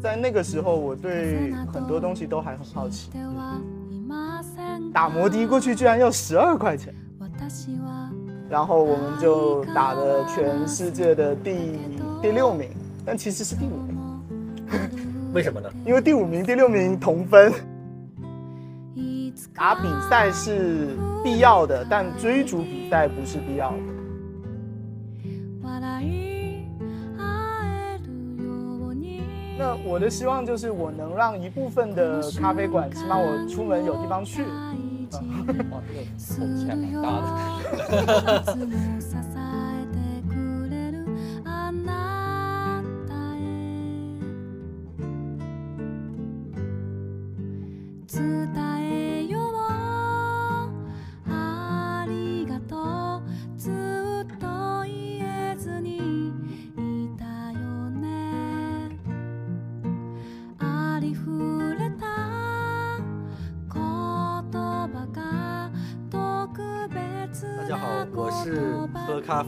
在那个时候，我对很多东西都还很好奇。打摩的过去居然要十二块钱，然后我们就打了全世界的第第六名，但其实是第五名。为什么呢？因为第五名、第六名同分。打比赛是必要的，但追逐比赛不是必要的。那我的希望就是我能让一部分的咖啡馆，起码我出门有地方去。哇，这个风险蛮大的。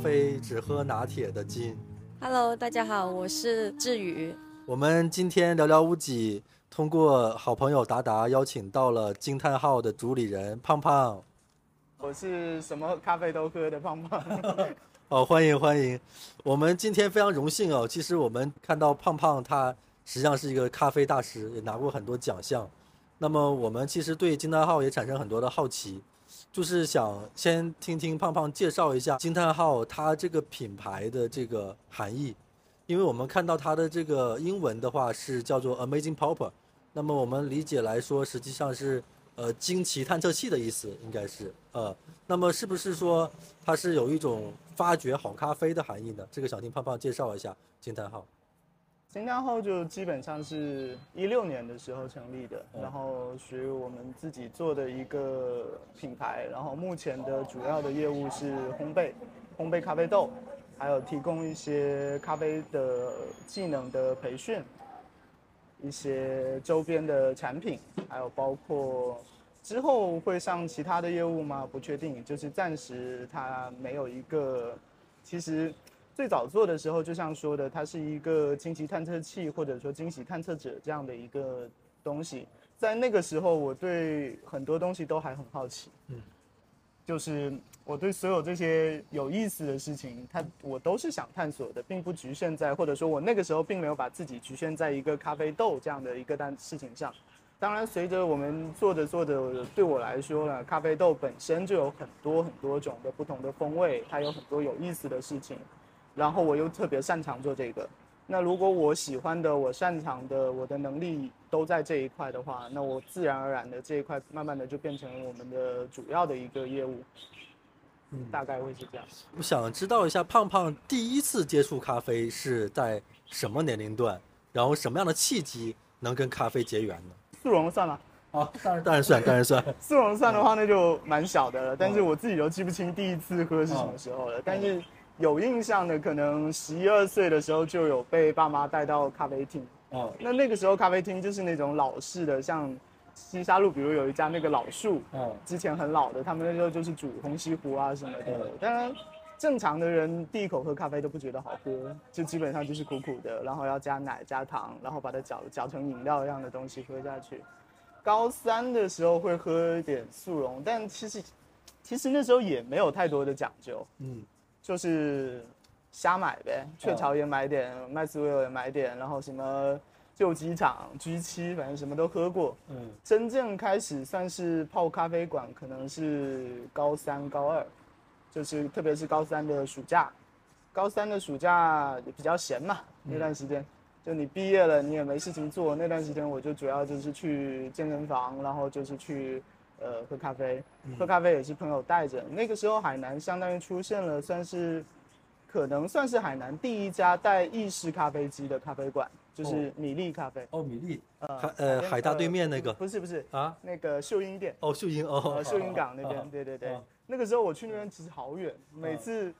啡只喝拿铁的金，Hello，大家好，我是志宇。我们今天聊聊屋脊，通过好朋友达达邀请到了惊叹号的主理人胖胖。我是什么咖啡都喝的胖胖。好，欢迎欢迎。我们今天非常荣幸哦。其实我们看到胖胖他实际上是一个咖啡大师，也拿过很多奖项。那么我们其实对惊叹号也产生很多的好奇。就是想先听听胖胖介绍一下惊叹号它这个品牌的这个含义，因为我们看到它的这个英文的话是叫做 Amazing Popper，那么我们理解来说实际上是呃惊奇探测器的意思，应该是呃，那么是不是说它是有一种发掘好咖啡的含义呢？这个想听胖胖介绍一下惊叹号。惊叹号就基本上是一六年的时候成立的，然后属于我们自己做的一个品牌，然后目前的主要的业务是烘焙，烘焙咖啡豆，还有提供一些咖啡的技能的培训，一些周边的产品，还有包括之后会上其他的业务吗？不确定，就是暂时它没有一个，其实。最早做的时候，就像说的，它是一个惊奇探测器，或者说惊喜探测者这样的一个东西。在那个时候，我对很多东西都还很好奇，嗯，就是我对所有这些有意思的事情，它我都是想探索的，并不局限在，或者说我那个时候并没有把自己局限在一个咖啡豆这样的一个单事情上。当然，随着我们做着做着，对我来说呢，咖啡豆本身就有很多很多种的不同的风味，它有很多有意思的事情。然后我又特别擅长做这个，那如果我喜欢的、我擅长的、我的能力都在这一块的话，那我自然而然的这一块慢慢的就变成我们的主要的一个业务，嗯，大概会是这样。我想知道一下，胖胖第一次接触咖啡是在什么年龄段？然后什么样的契机能跟咖啡结缘呢？速溶算吗？啊，当然当然算，当然算。速溶算的话，那就蛮小的了，但是我自己都记不清第一次喝是什么时候了，但是。有印象的，可能十一二岁的时候就有被爸妈带到咖啡厅。哦，那那个时候咖啡厅就是那种老式的，像西沙路，比如有一家那个老树，哦，之前很老的，他们那时候就是煮红西湖啊什么的。当然，正常的人第一口喝咖啡都不觉得好喝，就基本上就是苦苦的，然后要加奶加糖，然后把它搅搅成饮料一样的东西喝下去。高三的时候会喝一点速溶，但其实其实那时候也没有太多的讲究。嗯。就是瞎买呗，雀巢也买点，麦斯威尔也买点，然后什么旧机场 G 七，反正什么都喝过。嗯，真正开始算是泡咖啡馆，可能是高三、高二，就是特别是高三的暑假，高三的暑假也比较闲嘛，那段时间，就你毕业了，你也没事情做，那段时间我就主要就是去健身房，然后就是去。呃，喝咖啡，喝咖啡也是朋友带着。那个时候，海南相当于出现了，算是可能算是海南第一家带意式咖啡机的咖啡馆，就是米粒咖啡。哦，米粒，呃，呃，海大对面那个？不是不是啊，那个秀英店。哦，秀英哦，秀英港那边，对对对。那个时候我去那边其实好远，每次。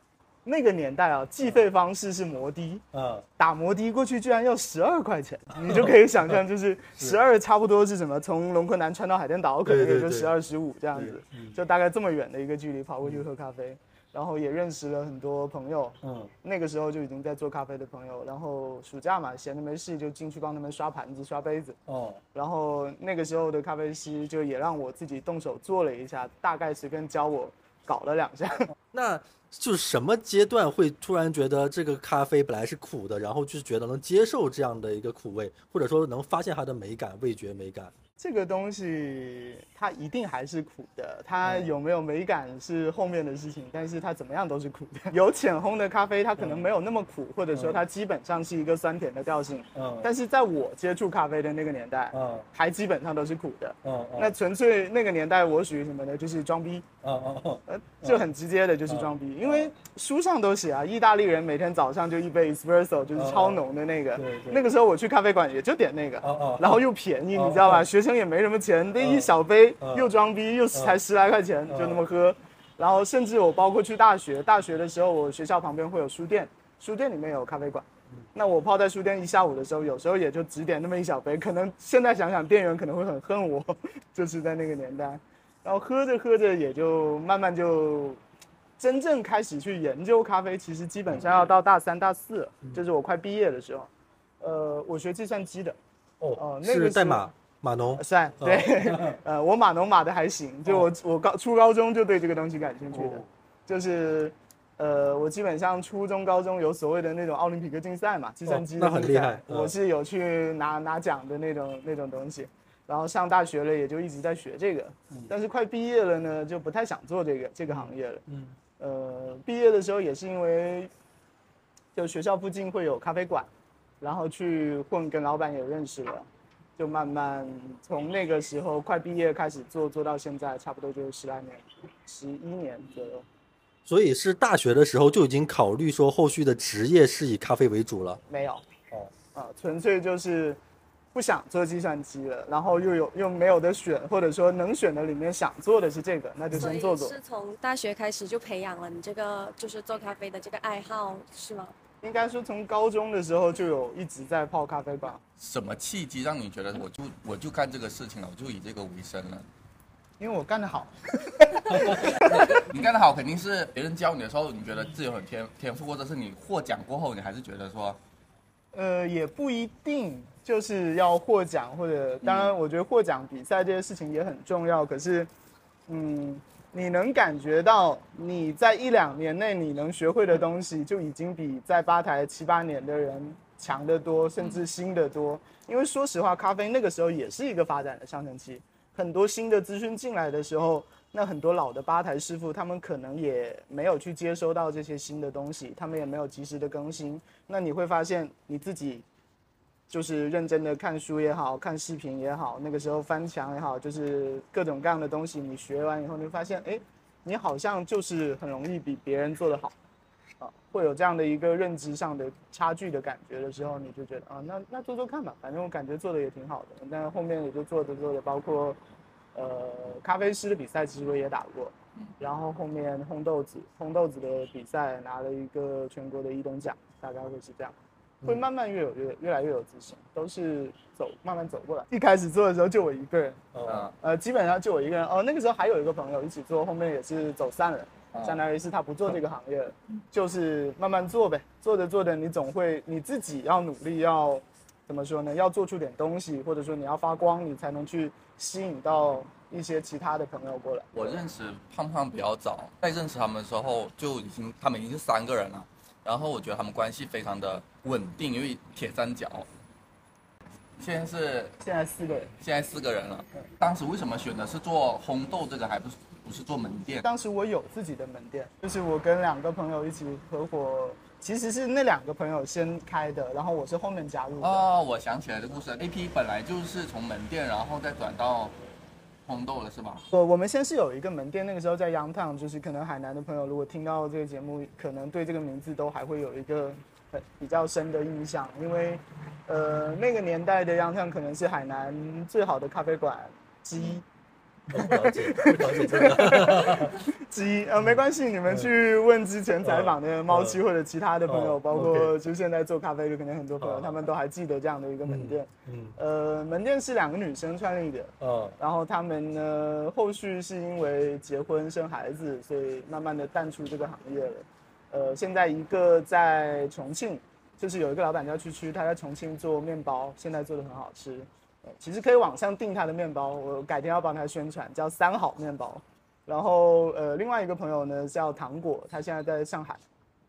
那个年代啊，计费方式是摩的，嗯，打摩的过去居然要十二块钱，你就可以想象，就是十二差不多是什么？从龙昆南穿到海淀岛，可能也就十二十五这样子，就大概这么远的一个距离跑过去喝咖啡。然后也认识了很多朋友，嗯，那个时候就已经在做咖啡的朋友，然后暑假嘛，闲着没事就进去帮他们刷盘子、刷杯子，哦，然后那个时候的咖啡师就也让我自己动手做了一下，大概随便教我搞了两下。那就是什么阶段会突然觉得这个咖啡本来是苦的，然后就是觉得能接受这样的一个苦味，或者说能发现它的美感、味觉美感？这个东西它一定还是苦的，它有没有美感是后面的事情，但是它怎么样都是苦的。有浅烘的咖啡，它可能没有那么苦，或者说它基本上是一个酸甜的调性。嗯，但是在我接触咖啡的那个年代，嗯，还基本上都是苦的。嗯那纯粹那个年代我属于什么呢？就是装逼。嗯嗯呃，就很直接的就是装逼，因为书上都写啊，意大利人每天早上就一杯 espresso，就是超浓的那个。对对。那个时候我去咖啡馆也就点那个。哦哦。然后又便宜，你知道吧？学生。也没什么钱，那一小杯又装逼，又才十来块钱，就那么喝。然后甚至我包括去大学，大学的时候我学校旁边会有书店，书店里面有咖啡馆。那我泡在书店一下午的时候，有时候也就只点那么一小杯。可能现在想想，店员可能会很恨我，就是在那个年代。然后喝着喝着，也就慢慢就真正开始去研究咖啡。其实基本上要到大三、大四，就是我快毕业的时候。呃，我学计算机的。哦，那个是代码。码农算对，呃，我码农码的还行，就我我高初高中就对这个东西感兴趣的，就是，呃，我基本上初中高中有所谓的那种奥林匹克竞赛嘛，计算机那很厉害，我是有去拿拿奖的那种那种东西，然后上大学了也就一直在学这个，但是快毕业了呢就不太想做这个这个行业了，嗯，呃，毕业的时候也是因为，就学校附近会有咖啡馆，然后去混跟老板也认识了。就慢慢从那个时候快毕业开始做，做到现在差不多就是十来年，十一年左右。所以是大学的时候就已经考虑说后续的职业是以咖啡为主了？没有，哦，啊，纯粹就是不想做计算机了，然后又有又没有的选，或者说能选的里面想做的是这个，那就先做做。是从大学开始就培养了你这个就是做咖啡的这个爱好，是吗？应该说，从高中的时候就有一直在泡咖啡吧。什么契机让你觉得我就我就干这个事情了，我就以这个为生了？因为我干得好。你干得好，肯定是别人教你的时候，你觉得自己有很天天赋，或者是你获奖过后，你还是觉得说，呃，也不一定就是要获奖，或者当然，我觉得获奖比赛这些事情也很重要。可是，嗯。你能感觉到你在一两年内你能学会的东西就已经比在吧台七八年的人强得多，甚至新的多。因为说实话，咖啡那个时候也是一个发展的上升期，很多新的资讯进来的时候，那很多老的吧台师傅他们可能也没有去接收到这些新的东西，他们也没有及时的更新。那你会发现你自己。就是认真的看书也好看视频也好，那个时候翻墙也好，就是各种各样的东西，你学完以后，你会发现，哎，你好像就是很容易比别人做得好，啊，会有这样的一个认知上的差距的感觉的时候，你就觉得啊，那那做做看吧，反正我感觉做的也挺好的。但后面也就做着做着，包括，呃，咖啡师的比赛其实我也打过，然后后面烘豆子，烘豆子的比赛拿了一个全国的一等奖，大概会是这样。会慢慢越有越越来越有自信，都是走慢慢走过来。一开始做的时候就我一个人，呃，基本上就我一个人。哦，那个时候还有一个朋友一起做，后面也是走散了，相当于是他不做这个行业了，就是慢慢做呗。做着做着，你总会你自己要努力，要怎么说呢？要做出点东西，或者说你要发光，你才能去吸引到一些其他的朋友过来。我认识胖胖比较早，在认识他们的时候就已经他们已经是三个人了。然后我觉得他们关系非常的稳定，因为铁三角。现在是现在四个人，现在四个人了。当时为什么选的是做烘豆这个，还不是不是做门店？当时我有自己的门店，就是我跟两个朋友一起合伙，其实是那两个朋友先开的，然后我是后面加入的。哦，我想起来的故事，A P 本来就是从门店，然后再转到。红豆了是吧？我我们先是有一个门店，那个时候在 Youngtown，就是可能海南的朋友如果听到这个节目，可能对这个名字都还会有一个比较深的印象，因为呃那个年代的 Youngtown 可能是海南最好的咖啡馆之一，不了解，不了解这个。鸡呃，没关系，你们去问之前采访的猫七或者其他的朋友，包括就现在做咖啡的可能很多朋友，他们都还记得这样的一个门店。嗯，呃，门店是两个女生创立的。嗯。然后他们呢，后续是因为结婚生孩子，所以慢慢的淡出这个行业了。呃，现在一个在重庆，就是有一个老板叫区区，他在重庆做面包，现在做的很好吃。其实可以网上订他的面包，我改天要帮他宣传，叫三好面包。然后呃，另外一个朋友呢叫糖果，他现在在上海，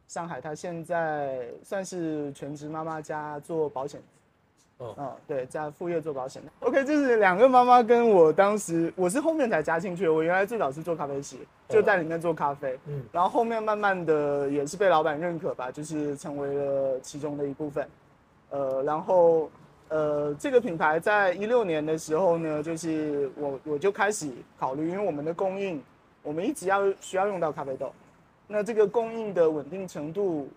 上海他现在算是全职妈妈家做保险。哦，嗯，对，在副业做保险的。OK，就是两个妈妈跟我当时，我是后面才加进去，我原来最早是做咖啡师，就在里面做咖啡。嗯，然后后面慢慢的也是被老板认可吧，就是成为了其中的一部分。呃，然后。呃，这个品牌在一六年的时候呢，就是我我就开始考虑，因为我们的供应，我们一直要需要用到咖啡豆，那这个供应的稳定程度，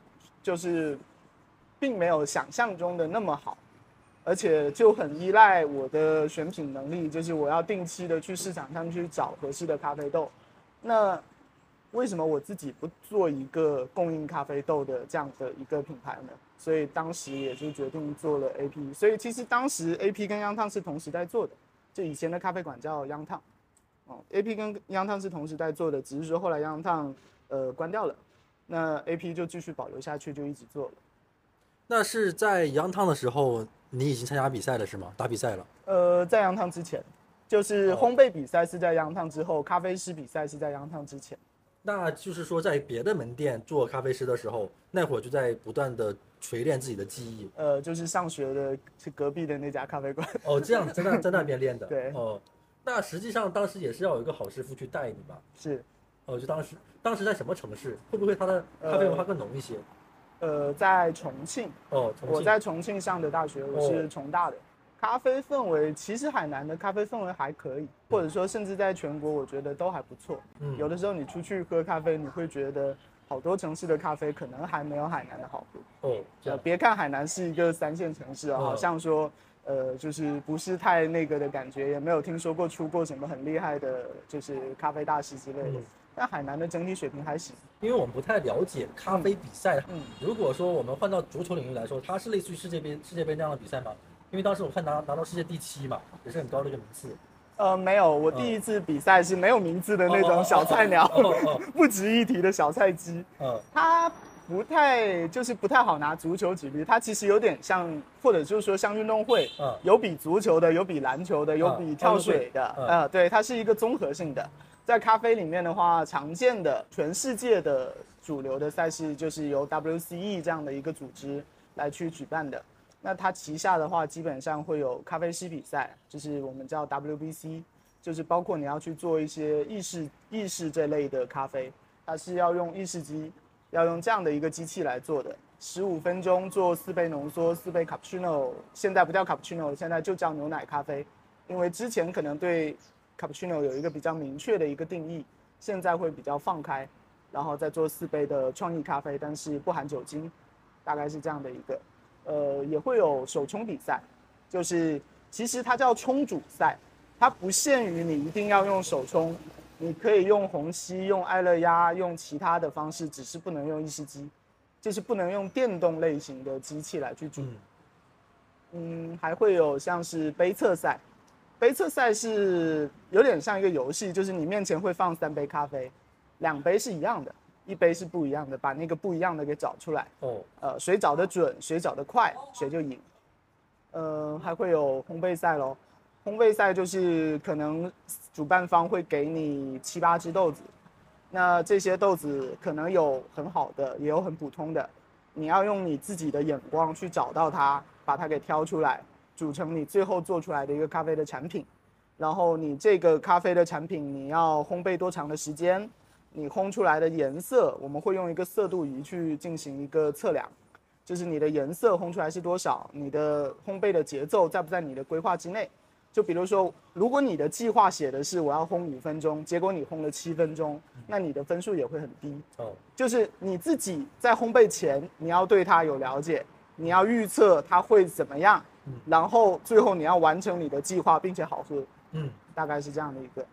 就是并没有想象中的那么好，而且就很依赖我的选品能力，就是我要定期的去市场上去找合适的咖啡豆，那。为什么我自己不做一个供应咖啡豆的这样的一个品牌呢？所以当时也就决定做了 AP。所以其实当时 AP 跟央烫是同时在做的，就以前的咖啡馆叫央烫，哦，AP 跟央烫是同时在做的，只是说后来央烫呃关掉了，那 AP 就继续保留下去，就一直做了。那是在央烫的时候，你已经参加比赛了是吗？打比赛了？呃，在羊汤之前，就是烘焙比赛是在羊汤之后，咖啡师比赛是在羊汤之前。那就是说，在别的门店做咖啡师的时候，那会儿就在不断的锤炼自己的技艺。呃，就是上学的是隔壁的那家咖啡馆。哦，这样在那在那边练的。对。哦，那实际上当时也是要有一个好师傅去带你吧？是。哦，就当时当时在什么城市？会不会他的咖啡文化更浓一些？呃，在重庆。哦，我在重庆上的大学，我是重大的。咖啡氛围其实海南的咖啡氛围还可以，或者说甚至在全国我觉得都还不错。嗯，有的时候你出去喝咖啡，你会觉得好多城市的咖啡可能还没有海南的好喝。哦，呃，别看海南是一个三线城市啊，好像说呃就是不是太那个的感觉，也没有听说过出过什么很厉害的，就是咖啡大师之类的。但海南的整体水平还行，因为我们不太了解咖啡比赛。嗯，如果说我们换到足球领域来说，它是类似于世界杯世界杯那样的比赛吗？因为当时我看拿拿到世界第七嘛，也是很高的一个名次。呃，没有，我第一次比赛是没有名字的那种小菜鸟，不值一提的小菜鸡。嗯，它不太就是不太好拿足球举例，它其实有点像，或者就是说像运动会，嗯有比足球的，有比篮球的，有比跳水的。呃，对，它是一个综合性的。在咖啡里面的话，常见的全世界的主流的赛事就是由 WCE 这样的一个组织来去举办的。那它旗下的话，基本上会有咖啡师比赛，就是我们叫 WBC，就是包括你要去做一些意式意式这类的咖啡，它是要用意式机，要用这样的一个机器来做的，十五分钟做四杯浓缩，四杯 cappuccino，现在不叫 cappuccino，现在就叫牛奶咖啡，因为之前可能对 cappuccino 有一个比较明确的一个定义，现在会比较放开，然后再做四杯的创意咖啡，但是不含酒精，大概是这样的一个。呃，也会有手冲比赛，就是其实它叫冲煮赛，它不限于你一定要用手冲，你可以用虹吸、用爱乐压、用其他的方式，只是不能用意式机，就是不能用电动类型的机器来去煮。嗯，还会有像是杯测赛，杯测赛是有点像一个游戏，就是你面前会放三杯咖啡，两杯是一样的。一杯是不一样的，把那个不一样的给找出来。哦，呃，谁找的准，谁找的快，谁就赢。呃，还会有烘焙赛喽。烘焙赛就是可能主办方会给你七八只豆子，那这些豆子可能有很好的，也有很普通的。你要用你自己的眼光去找到它，把它给挑出来，组成你最后做出来的一个咖啡的产品。然后你这个咖啡的产品，你要烘焙多长的时间？你烘出来的颜色，我们会用一个色度仪去进行一个测量，就是你的颜色烘出来是多少，你的烘焙的节奏在不在你的规划之内？就比如说，如果你的计划写的是我要烘五分钟，结果你烘了七分钟，那你的分数也会很低。哦，就是你自己在烘焙前，你要对它有了解，你要预测它会怎么样，然后最后你要完成你的计划，并且好喝。嗯，大概是这样的一个。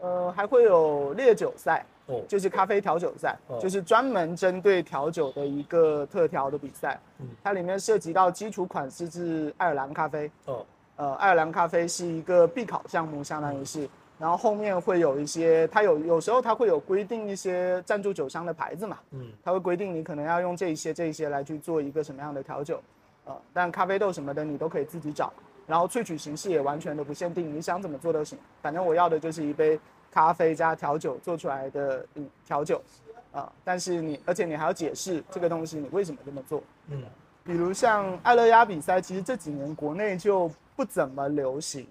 呃，还会有烈酒赛，哦，就是咖啡调酒赛，就是专门针对调酒的一个特调的比赛。嗯，它里面涉及到基础款式是爱尔兰咖啡，哦，呃，爱尔兰咖啡是一个必考项目，相当于是。然后后面会有一些，它有有时候它会有规定一些赞助酒商的牌子嘛，嗯，它会规定你可能要用这些这些来去做一个什么样的调酒，呃，但咖啡豆什么的你都可以自己找。然后萃取形式也完全的不限定，你想怎么做都行。反正我要的就是一杯咖啡加调酒做出来的嗯调酒，啊，但是你而且你还要解释这个东西你为什么这么做。嗯，比如像爱乐压比赛，其实这几年国内就不怎么流行，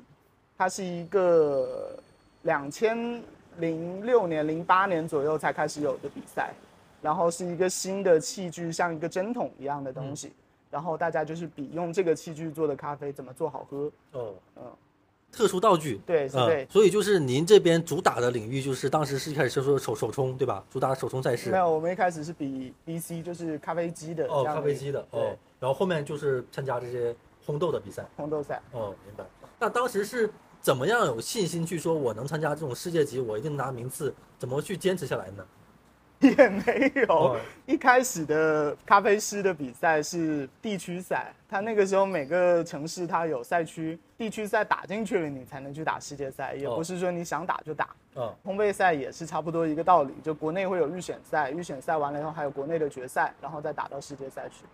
它是一个两千零六年、零八年左右才开始有的比赛，然后是一个新的器具，像一个针筒一样的东西。然后大家就是比用这个器具做的咖啡怎么做好喝哦，嗯，特殊道具对，对，所以就是您这边主打的领域就是当时是一开始是说手手冲对吧？主打手冲赛事没有，我们一开始是比 BC 就是咖啡机的哦，咖啡机的哦，然后后面就是参加这些烘豆的比赛，烘豆赛哦，明白。那当时是怎么样有信心去说我能参加这种世界级，我一定拿名次？怎么去坚持下来呢？也没有，一开始的咖啡师的比赛是地区赛，他那个时候每个城市他有赛区，地区赛打进去了，你才能去打世界赛，也不是说你想打就打。嗯，烘焙赛也是差不多一个道理，就国内会有预选赛，预选赛完了以后还有国内的决赛，然后再打到世界赛去。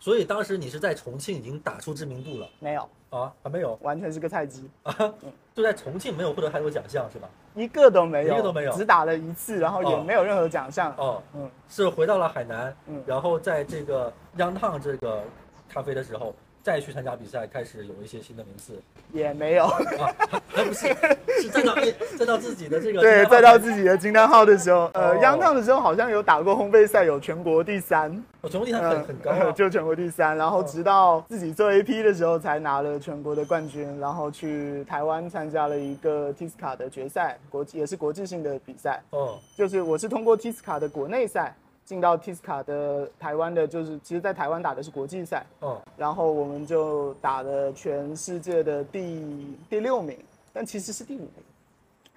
所以当时你是在重庆已经打出知名度了？没有啊，还没有，完全是个菜鸡啊！就在重庆没有获得太多奖项是吧？一个都没有，一个都没有，只打了一次，然后也没有任何奖项。哦，嗯，是回到了海南，嗯，然后在这个央烫这个咖啡的时候。再去参加比赛，开始有一些新的名次，也没有。啊，不是，是再到再到自己的这个对，再到自己的金丹号的时候，呃，央烫的时候好像有打过烘焙赛，有全国第三，哦，全国第三很很高，就全国第三，然后直到自己做 AP 的时候才拿了全国的冠军，然后去台湾参加了一个 Tisca 的决赛，国际也是国际性的比赛，哦，就是我是通过 Tisca 的国内赛。进到 Tisca 的台湾的，就是其实，在台湾打的是国际赛，哦，然后我们就打了全世界的第第六名，但其实是第五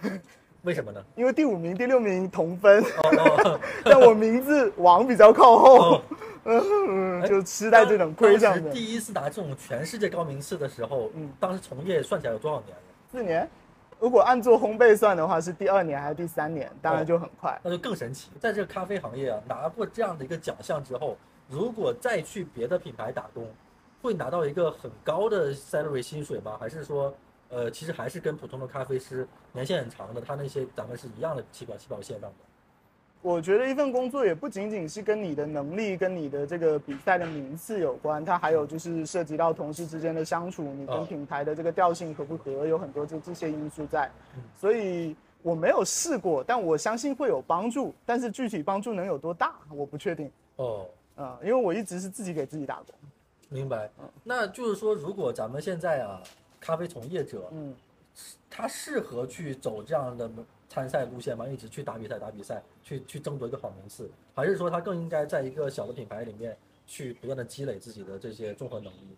名，为什么呢？因为第五名、第六名同分，哦 但我名字王比较靠后，嗯，就吃在这种亏上的。第一次打这种全世界高名次的时候，嗯，当时从业算起来有多少年了？四年。如果按做烘焙算的话，是第二年还是第三年？当然就很快，那就更神奇。在这个咖啡行业啊，拿过这样的一个奖项之后，如果再去别的品牌打工，会拿到一个很高的 salary 薪水吗？还是说，呃，其实还是跟普通的咖啡师年限很长的，他那些咱们是一样的起跑起跑线上的？我觉得一份工作也不仅仅是跟你的能力、跟你的这个比赛的名次有关，它还有就是涉及到同事之间的相处，你跟品牌的这个调性合不合，有很多这这些因素在。所以我没有试过，但我相信会有帮助。但是具体帮助能有多大，我不确定。哦，嗯，因为我一直是自己给自己打工。明白。嗯，那就是说，如果咱们现在啊，咖啡从业者，嗯，他适合去走这样的。参赛路线嘛，一直去打比赛，打比赛，去去争夺一个好名次，还是说他更应该在一个小的品牌里面去不断的积累自己的这些综合能力？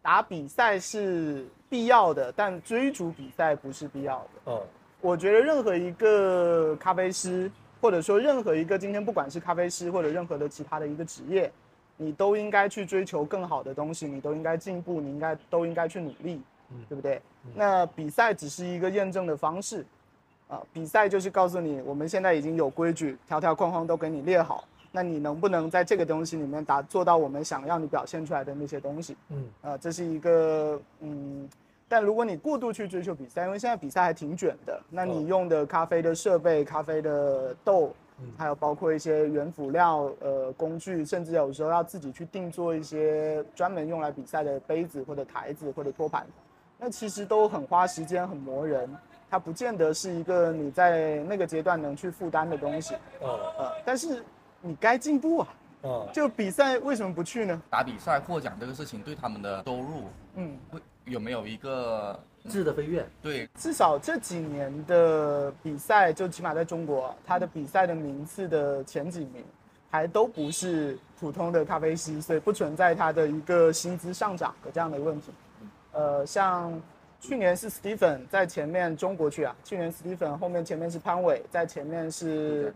打比赛是必要的，但追逐比赛不是必要的。哦，我觉得任何一个咖啡师，或者说任何一个今天不管是咖啡师或者任何的其他的一个职业，你都应该去追求更好的东西，你都应该进步，你应该都应该去努力，对不对？那比赛只是一个验证的方式。啊，比赛就是告诉你，我们现在已经有规矩，条条框框都给你列好，那你能不能在这个东西里面达做到我们想要你表现出来的那些东西？嗯，啊，这是一个嗯，但如果你过度去追求比赛，因为现在比赛还挺卷的，那你用的咖啡的设备、咖啡的豆，还有包括一些原辅料、呃工具，甚至有时候要自己去定做一些专门用来比赛的杯子或者台子或者托盘，那其实都很花时间，很磨人。它不见得是一个你在那个阶段能去负担的东西，哦，呃，但是你该进步啊，哦，就比赛为什么不去呢？打比赛获奖这个事情对他们的收入，嗯，会有没有一个质的飞跃？对，至少这几年的比赛，就起码在中国，它的比赛的名次的前几名，还都不是普通的咖啡师，所以不存在他的一个薪资上涨的这样的问题。呃，像。去年是 Stephen 在前面中国区啊，去年 Stephen 后面前面是潘伟，在前面是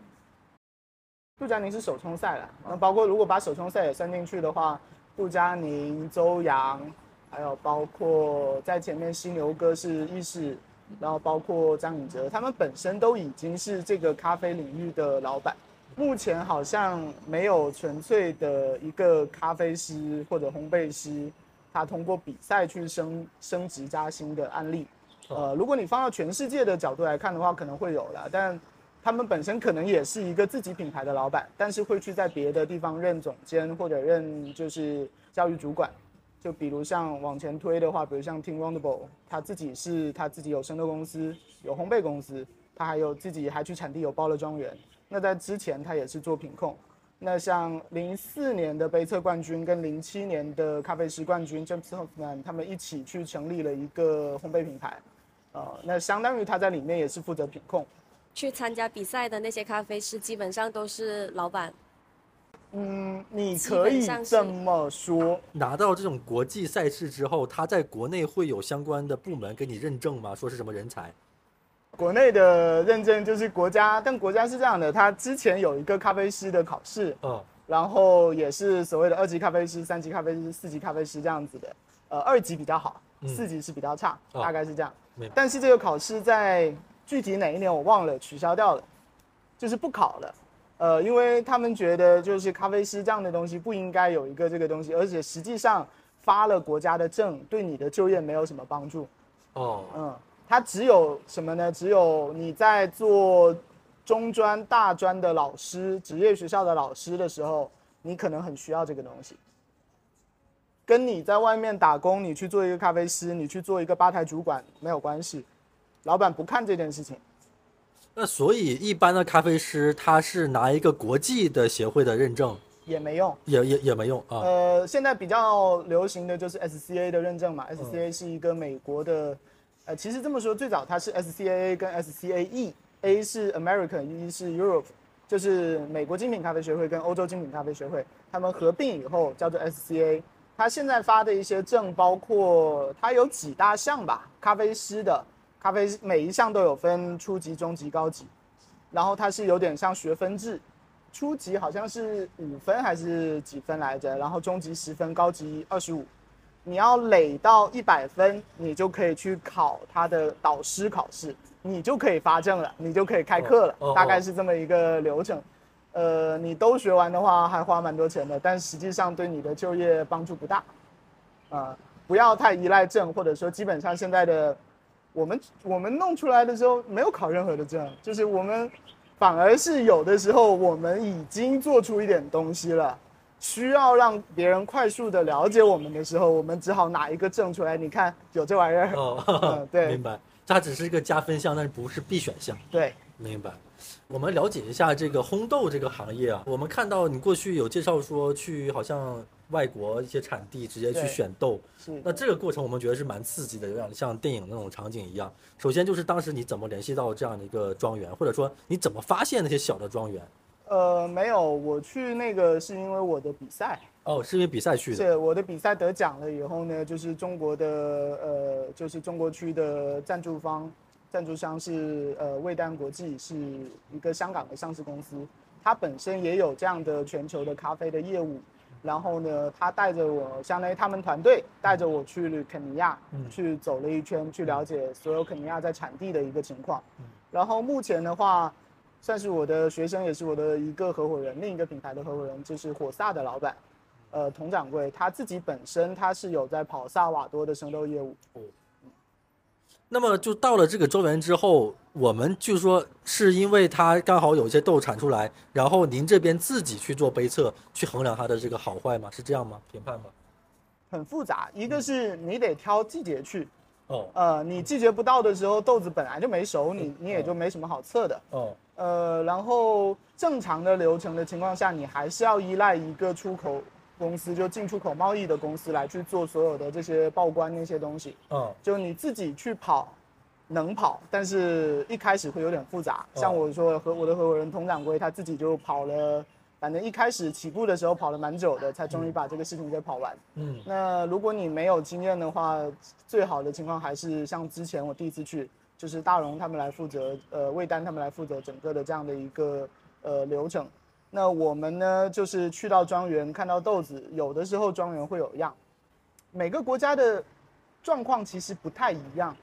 杜佳宁是首冲赛了。那包括如果把首冲赛也算进去的话，杜佳宁、周洋，还有包括在前面犀牛哥是意式，然后包括张颖哲，他们本身都已经是这个咖啡领域的老板。目前好像没有纯粹的一个咖啡师或者烘焙师，他通过比赛去升升职加薪的案例。呃，如果你放到全世界的角度来看的话，可能会有了，但他们本身可能也是一个自己品牌的老板，但是会去在别的地方任总监或者任就是教育主管。就比如像往前推的话，比如像 Tim Wonderful，他自己是他自己有生豆公司，有烘焙公司，他还有自己还去产地有包了庄园。那在之前，他也是做品控。那像零四年的杯测冠军跟零七年的咖啡师冠军 James Hoffman，他们一起去成立了一个烘焙品牌。呃，那相当于他在里面也是负责品控。去参加比赛的那些咖啡师，基本上都是老板。嗯，你可以这么说。拿到这种国际赛事之后，他在国内会有相关的部门给你认证吗？说是什么人才？国内的认证就是国家，但国家是这样的，它之前有一个咖啡师的考试，嗯，然后也是所谓的二级咖啡师、三级咖啡师、四级咖啡师这样子的，呃，二级比较好，四级是比较差，大概是这样。但是这个考试在具体哪一年我忘了，取消掉了，就是不考了，呃，因为他们觉得就是咖啡师这样的东西不应该有一个这个东西，而且实际上发了国家的证，对你的就业没有什么帮助。哦，嗯。它只有什么呢？只有你在做中专、大专的老师、职业学校的老师的时候，你可能很需要这个东西。跟你在外面打工，你去做一个咖啡师，你去做一个吧台主管没有关系，老板不看这件事情。那所以一般的咖啡师，他是拿一个国际的协会的认证也没用，也也也没用啊。呃，现在比较流行的就是 SCA 的认证嘛，SCA 是一个美国的。呃，其实这么说，最早它是 SCAA 跟 SCAE，A 是 American，E 是 Europe，就是美国精品咖啡学会跟欧洲精品咖啡学会，他们合并以后叫做 SCA。它现在发的一些证，包括它有几大项吧，咖啡师的咖啡每一项都有分初级、中级、高级，然后它是有点像学分制，初级好像是五分还是几分来着，然后中级十分，高级二十五。你要累到一百分，你就可以去考他的导师考试，你就可以发证了，你就可以开课了，大概是这么一个流程。呃，你都学完的话，还花蛮多钱的，但实际上对你的就业帮助不大。啊，不要太依赖证，或者说基本上现在的我们我们弄出来的时候没有考任何的证，就是我们反而是有的时候我们已经做出一点东西了。需要让别人快速的了解我们的时候，我们只好拿一个证出来。你看，有这玩意儿。哦，对，明白。它只是一个加分项，但是不是必选项。对，明白。我们了解一下这个烘豆这个行业啊。我们看到你过去有介绍说去好像外国一些产地直接去选豆，是。那这个过程我们觉得是蛮刺激的，有点像电影那种场景一样。首先就是当时你怎么联系到这样的一个庄园，或者说你怎么发现那些小的庄园？呃，没有，我去那个是因为我的比赛哦，是因为比赛去的。是我的比赛得奖了以后呢，就是中国的呃，就是中国区的赞助方，赞助商是呃魏丹国际，是一个香港的上市公司，它本身也有这样的全球的咖啡的业务。然后呢，他带着我，相当于他们团队带着我去肯尼亚，去走了一圈，去了解所有肯尼亚在产地的一个情况。然后目前的话。算是我的学生，也是我的一个合伙人，另一个品牌的合伙人就是火萨的老板，呃，佟掌柜，他自己本身他是有在跑萨瓦多的生豆业务。哦，那么就到了这个庄园之后，我们就说是因为他刚好有一些豆产出来，然后您这边自己去做杯测，去衡量它的这个好坏吗？是这样吗？评判吗？很复杂，一个是你得挑季节去。哦，呃，你季节不到的时候，豆子本来就没熟，你你也就没什么好测的。哦，呃，然后正常的流程的情况下，你还是要依赖一个出口公司，就进出口贸易的公司来去做所有的这些报关那些东西。嗯，就你自己去跑，能跑，但是一开始会有点复杂。像我说和我的合伙人佟掌柜，他自己就跑了反正一开始起步的时候跑了蛮久的，才终于把这个事情给跑完。嗯，那如果你没有经验的话，最好的情况还是像之前我第一次去，就是大荣他们来负责，呃，魏丹他们来负责整个的这样的一个呃流程。那我们呢，就是去到庄园看到豆子，有的时候庄园会有样，每个国家的状况其实不太一样。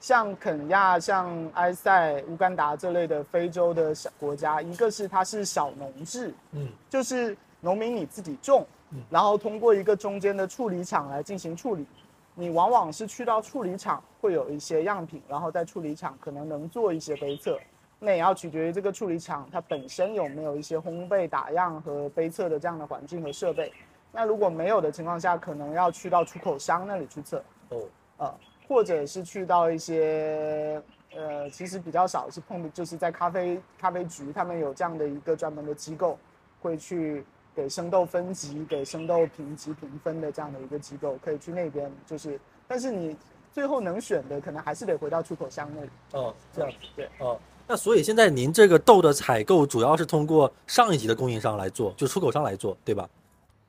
像肯亚、像埃塞、乌干达这类的非洲的小国家，一个是它是小农制，嗯，就是农民你自己种，然后通过一个中间的处理厂来进行处理，你往往是去到处理厂会有一些样品，然后在处理厂可能能做一些杯测，那也要取决于这个处理厂它本身有没有一些烘焙、打样和杯测的这样的环境和设备。那如果没有的情况下，可能要去到出口商那里去测。哦，呃。或者是去到一些，呃，其实比较少是碰，就是在咖啡咖啡局，他们有这样的一个专门的机构，会去给生豆分级、给生豆评级评分的这样的一个机构，可以去那边。就是，但是你最后能选的，可能还是得回到出口商那里。哦，这样子，对，哦，那所以现在您这个豆的采购主要是通过上一级的供应商来做，就出口商来做，对吧？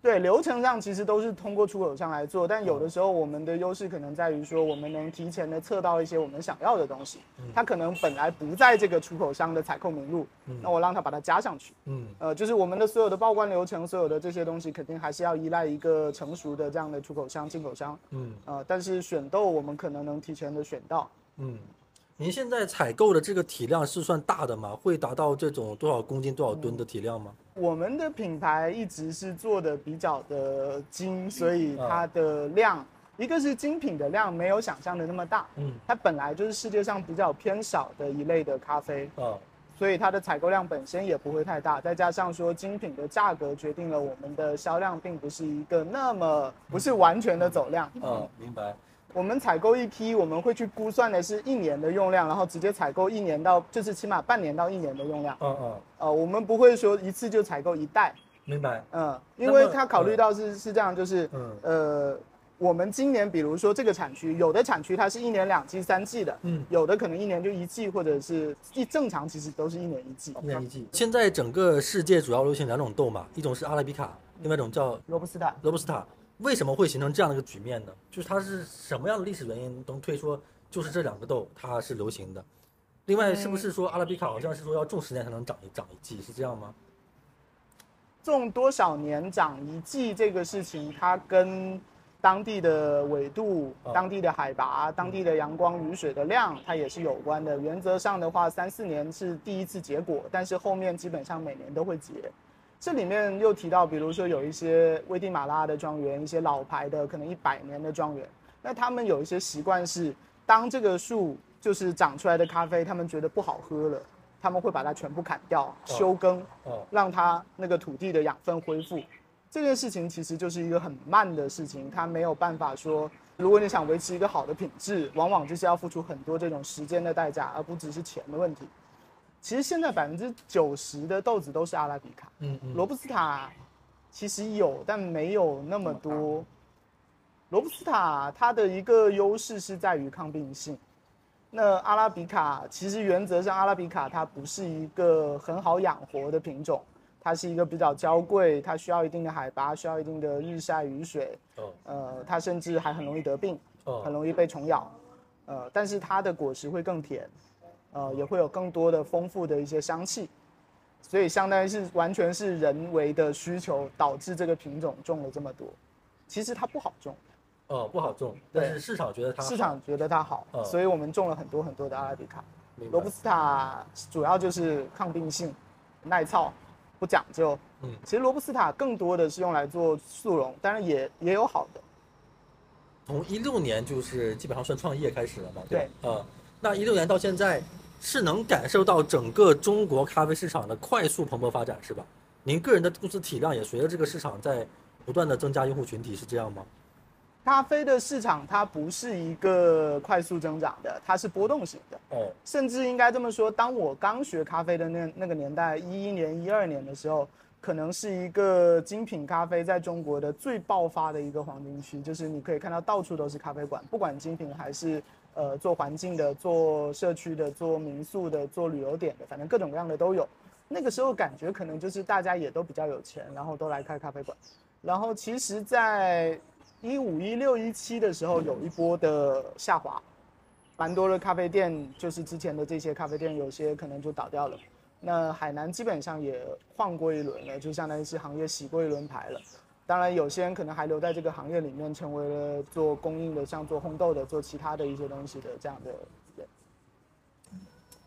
对流程上其实都是通过出口商来做，但有的时候我们的优势可能在于说，我们能提前的测到一些我们想要的东西，它可能本来不在这个出口商的采购名录，那我让它把它加上去。嗯，呃，就是我们的所有的报关流程，所有的这些东西肯定还是要依赖一个成熟的这样的出口商、进口商。嗯，呃，但是选豆我们可能能提前的选到。嗯。您现在采购的这个体量是算大的吗？会达到这种多少公斤、多少吨的体量吗？我们的品牌一直是做的比较的精，所以它的量，一个是精品的量没有想象的那么大，嗯，它本来就是世界上比较偏少的一类的咖啡，嗯，所以它的采购量本身也不会太大，再加上说精品的价格决定了我们的销量并不是一个那么不是完全的走量，嗯，明白。我们采购一批，我们会去估算的是一年的用量，然后直接采购一年到，就是起码半年到一年的用量。嗯嗯。呃，我们不会说一次就采购一袋。明白。嗯，因为他考虑到是是这样，就是嗯呃，我们今年比如说这个产区，有的产区它是一年两季、三季的，嗯，有的可能一年就一季，或者是一正常其实都是一年一季。一年一季。现在整个世界主要流行两种豆嘛，一种是阿拉比卡，另外一种叫罗布斯塔。罗布斯塔。为什么会形成这样的一个局面呢？就是它是什么样的历史原因能推说就是这两个豆它是流行的？另外，是不是说阿拉比卡好像是说要种十年才能长一长一季，是这样吗？种多少年长一季这个事情，它跟当地的纬度、当地的海拔、当地的阳光雨水的量，它也是有关的。原则上的话，三四年是第一次结果，但是后面基本上每年都会结。这里面又提到，比如说有一些危地马拉的庄园，一些老牌的，可能一百年的庄园，那他们有一些习惯是，当这个树就是长出来的咖啡，他们觉得不好喝了，他们会把它全部砍掉，休耕，让它那个土地的养分恢复。这件事情其实就是一个很慢的事情，它没有办法说，如果你想维持一个好的品质，往往就是要付出很多这种时间的代价，而不只是钱的问题。其实现在百分之九十的豆子都是阿拉比卡，嗯嗯，罗布斯塔其实有，但没有那么多。罗布斯塔它的一个优势是在于抗病性。那阿拉比卡其实原则上阿拉比卡它不是一个很好养活的品种，它是一个比较娇贵，它需要一定的海拔，需要一定的日晒雨水，哦，呃，它甚至还很容易得病，哦，很容易被虫咬，呃，但是它的果实会更甜。呃，也会有更多的丰富的一些香气，所以相当于是完全是人为的需求导致这个品种种了这么多。其实它不好种，哦，不好种，但是市场觉得它市场觉得它好，所以我们种了很多很多的阿拉比卡。罗布斯塔主要就是抗病性、耐操、不讲究。嗯，其实罗布斯塔更多的是用来做速溶，当然也也有好的。从一六年就是基本上算创业开始了嘛？对，呃，那一六年到现在。是能感受到整个中国咖啡市场的快速蓬勃发展，是吧？您个人的公司体量也随着这个市场在不断的增加用户群体，是这样吗？咖啡的市场它不是一个快速增长的，它是波动型的。哦，甚至应该这么说，当我刚学咖啡的那那个年代，一一年、一二年的时候，可能是一个精品咖啡在中国的最爆发的一个黄金期，就是你可以看到到处都是咖啡馆，不管精品还是。呃，做环境的，做社区的，做民宿的，做旅游点的，反正各种各样的都有。那个时候感觉可能就是大家也都比较有钱，然后都来开咖啡馆。然后其实，在一五一六一七的时候，有一波的下滑，蛮多的咖啡店，就是之前的这些咖啡店，有些可能就倒掉了。那海南基本上也换过一轮了，就相当于是行业洗过一轮牌了。当然，有些人可能还留在这个行业里面，成为了做供应的，像做烘豆的，做其他的一些东西的这样的人。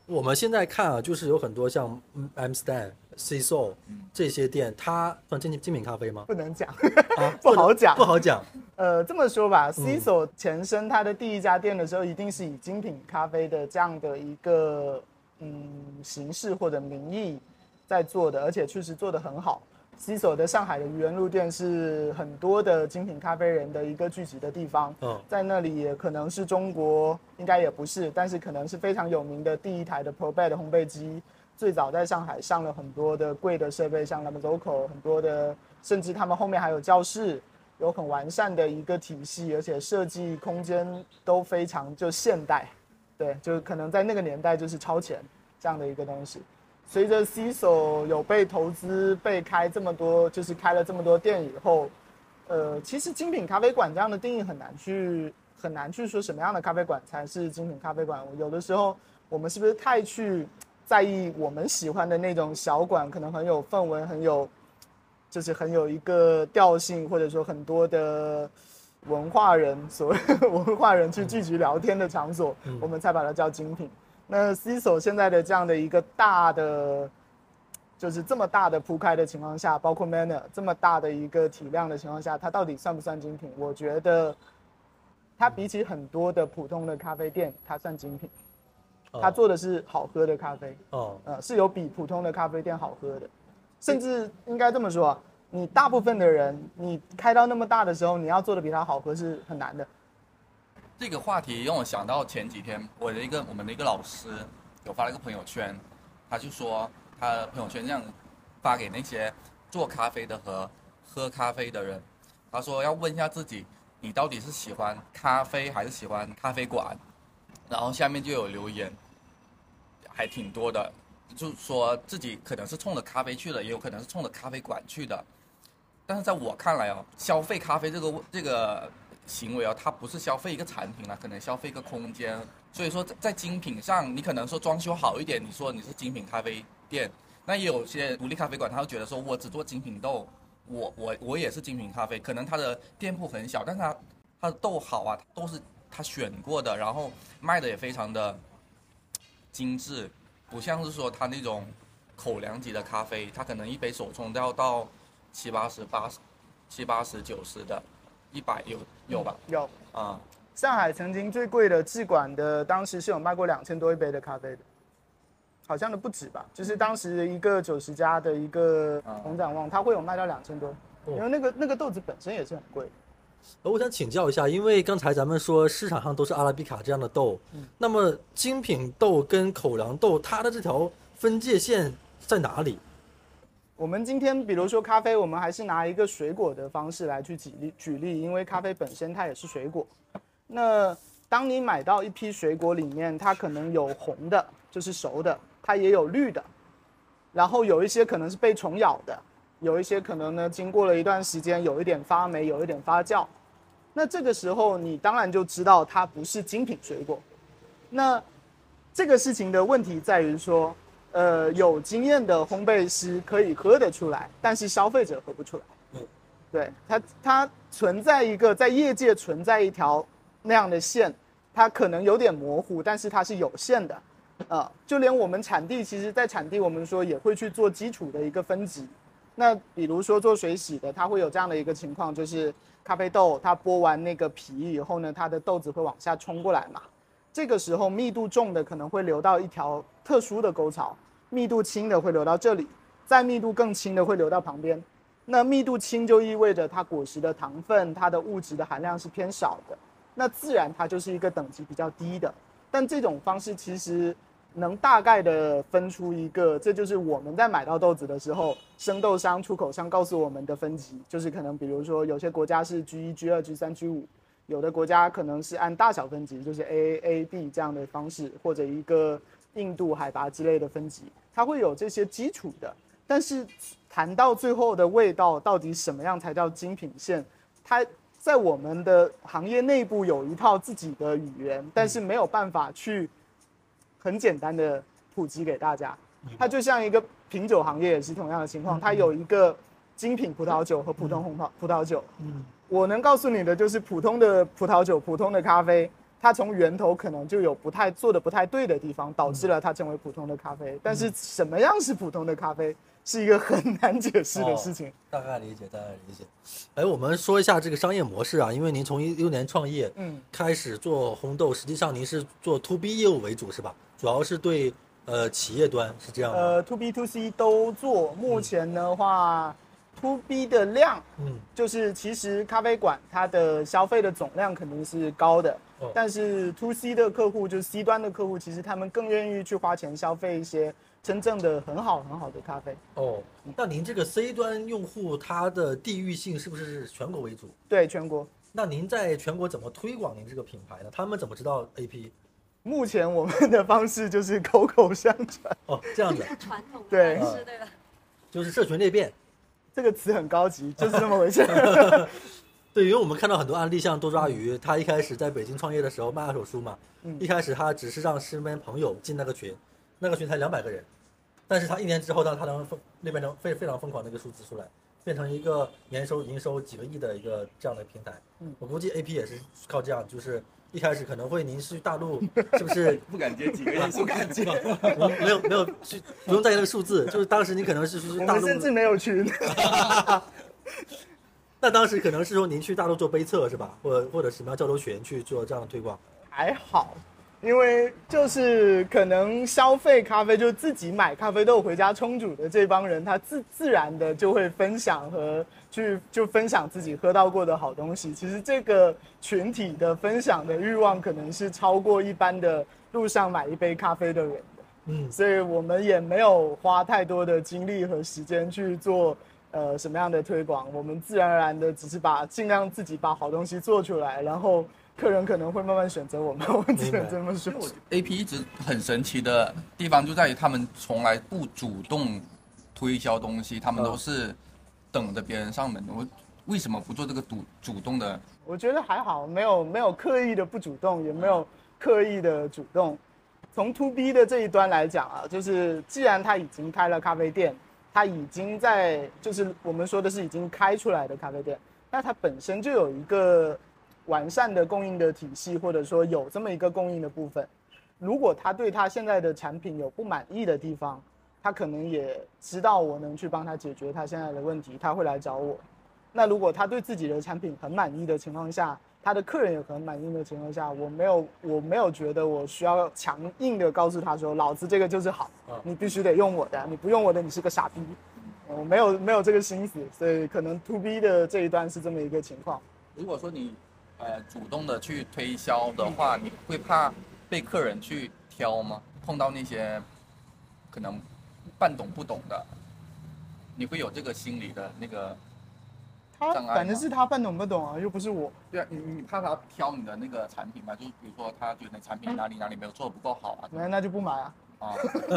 我们现在看啊，就是有很多像 M Stand、C So 这些店，它算精精品咖啡吗？不能讲，不好讲，不好讲。呃，这么说吧，C So 前身它的第一家店的时候，一定是以精品咖啡的这样的一个嗯形式或者名义在做的，而且确实做的很好。西索的上海的愚园路店是很多的精品咖啡人的一个聚集的地方。嗯，在那里也可能是中国，应该也不是，但是可能是非常有名的第一台的 ProBad 烘焙机，最早在上海上了很多的贵的设备，像 l a m z o c o 很多的，甚至他们后面还有教室，有很完善的一个体系，而且设计空间都非常就现代，对，就是可能在那个年代就是超前这样的一个东西。随着 C 手有被投资、被开这么多，就是开了这么多店以后，呃，其实精品咖啡馆这样的定义很难去很难去说什么样的咖啡馆才是精品咖啡馆。有的时候我们是不是太去在意我们喜欢的那种小馆，可能很有氛围、很有就是很有一个调性，或者说很多的文化人所谓文化人去聚集聊天的场所，我们才把它叫精品。那 C 手现在的这样的一个大的，就是这么大的铺开的情况下，包括 Manner 这么大的一个体量的情况下，它到底算不算精品？我觉得，它比起很多的普通的咖啡店，它算精品。它做的是好喝的咖啡，哦，呃，是有比普通的咖啡店好喝的，甚至应该这么说，你大部分的人，你开到那么大的时候，你要做的比它好喝是很难的。这个话题让我想到前几天我的一个我们的一个老师有发了一个朋友圈，他就说他朋友圈这样发给那些做咖啡的和喝咖啡的人，他说要问一下自己，你到底是喜欢咖啡还是喜欢咖啡馆？然后下面就有留言，还挺多的，就说自己可能是冲着咖啡去的，也有可能是冲着咖啡馆去的。但是在我看来哦，消费咖啡这个这个。行为啊，它不是消费一个产品了，可能消费一个空间。所以说，在在精品上，你可能说装修好一点，你说你是精品咖啡店。那也有些独立咖啡馆，他会觉得说我只做精品豆，我我我也是精品咖啡。可能他的店铺很小，但他他的豆好啊，都是他选过的，然后卖的也非常的精致，不像是说他那种口粮级的咖啡，他可能一杯手冲都要到七八十、八十、七八十、九十的。一百有有吧？有啊。上海曾经最贵的制馆的，当时是有卖过两千多一杯的咖啡的，好像都不止吧。就是当时一个九十家的一个红展望，它会有卖到两千多，因为那个那个豆子本身也是很贵。我想请教一下，因为刚才咱们说市场上都是阿拉比卡这样的豆，那么精品豆跟口粮豆，它的这条分界线在哪里？我们今天比如说咖啡，我们还是拿一个水果的方式来去举例举例，因为咖啡本身它也是水果。那当你买到一批水果里面，它可能有红的，就是熟的，它也有绿的，然后有一些可能是被虫咬的，有一些可能呢经过了一段时间有一点发霉，有一点发酵。那这个时候你当然就知道它不是精品水果。那这个事情的问题在于说。呃，有经验的烘焙师可以喝得出来，但是消费者喝不出来。嗯，对它，它存在一个在业界存在一条那样的线，它可能有点模糊，但是它是有限的。呃，就连我们产地，其实，在产地我们说也会去做基础的一个分级。那比如说做水洗的，它会有这样的一个情况，就是咖啡豆它剥完那个皮以后呢，它的豆子会往下冲过来嘛。这个时候密度重的可能会流到一条特殊的沟槽，密度轻的会流到这里，再密度更轻的会流到旁边。那密度轻就意味着它果实的糖分、它的物质的含量是偏少的，那自然它就是一个等级比较低的。但这种方式其实能大概的分出一个，这就是我们在买到豆子的时候，生豆商、出口商告诉我们的分级，就是可能比如说有些国家是 G 一、G 二、G 三、G 五。有的国家可能是按大小分级，就是 A A B 这样的方式，或者一个硬度、海拔之类的分级，它会有这些基础的。但是谈到最后的味道，到底什么样才叫精品线？它在我们的行业内部有一套自己的语言，但是没有办法去很简单的普及给大家。它就像一个品酒行业也是同样的情况，它有一个精品葡萄酒和普通红葡葡萄酒。嗯，我能告诉你的就是普通的葡萄酒、普通的咖啡，它从源头可能就有不太做的不太对的地方，导致了它成为普通的咖啡。但是什么样是普通的咖啡？是一个很难解释的事情，大概理解，大概理解。哎，我们说一下这个商业模式啊，因为您从一六年创业，嗯，开始做红豆，实际上您是做 to B 业务为主是吧？主要是对呃企业端是这样呃，to B to C 都做。目前的话，to B 的量，嗯，就是其实咖啡馆它的消费的总量肯定是高的，但是 to C 的客户，就是 C 端的客户，其实他们更愿意去花钱消费一些。真正的很好很好的咖啡哦，那您这个 C 端用户它的地域性是不是全国为主？对，全国。那您在全国怎么推广您这个品牌呢？他们怎么知道 AP？目前我们的方式就是口口相传哦，这样子。传统对是对吧？就是社群裂变，这个词很高级，就是这么回事。对，因为我们看到很多案例，像多抓鱼，他一开始在北京创业的时候卖二手书嘛，一开始他只是让身边朋友进那个群。那个群才两百个人，但是他一年之后，呢他能疯那边能非非常疯狂的一个数字出来，变成一个年收营收几个亿的一个这样的平台。嗯，我估计 A P 也是靠这样，就是一开始可能会您去大陆，是不是不敢接几个亿？不敢接，没有没有去，不用在意那个数字，就是当时你可能是去大陆，甚至没有群。那当时可能是说您去大陆做杯测是吧？或或者什么样交流群去做这样的推广？还好。因为就是可能消费咖啡，就自己买咖啡豆回家冲煮的这帮人，他自自然的就会分享和去就分享自己喝到过的好东西。其实这个群体的分享的欲望，可能是超过一般的路上买一杯咖啡的人的。嗯，所以我们也没有花太多的精力和时间去做呃什么样的推广，我们自然而然的只是把尽量自己把好东西做出来，然后。客人可能会慢慢选择我们，我只能这么说。A P 一直很神奇的地方就在于他们从来不主动推销东西，他们都是等着别人上门。我为什么不做这个主主动的？我觉得还好，没有没有刻意的不主动，也没有刻意的主动。从 To B 的这一端来讲啊，就是既然他已经开了咖啡店，他已经在就是我们说的是已经开出来的咖啡店，那它本身就有一个。完善的供应的体系，或者说有这么一个供应的部分，如果他对他现在的产品有不满意的地方，他可能也知道我能去帮他解决他现在的问题，他会来找我。那如果他对自己的产品很满意的情况下，他的客人也很满意的情况下，我没有我没有觉得我需要强硬的告诉他说，老子这个就是好，你必须得用我的，你不用我的你是个傻逼。我没有没有这个心思，所以可能 to B 的这一段是这么一个情况。如果说你。呃，主动的去推销的话，你会怕被客人去挑吗？碰到那些可能半懂不懂的，你会有这个心理的那个障碍反正是他半懂不懂啊，又不是我。对啊，你你怕他挑你的那个产品吗？就是比如说他觉得产品哪里哪里没有做的不够好啊，那那就不买啊。啊，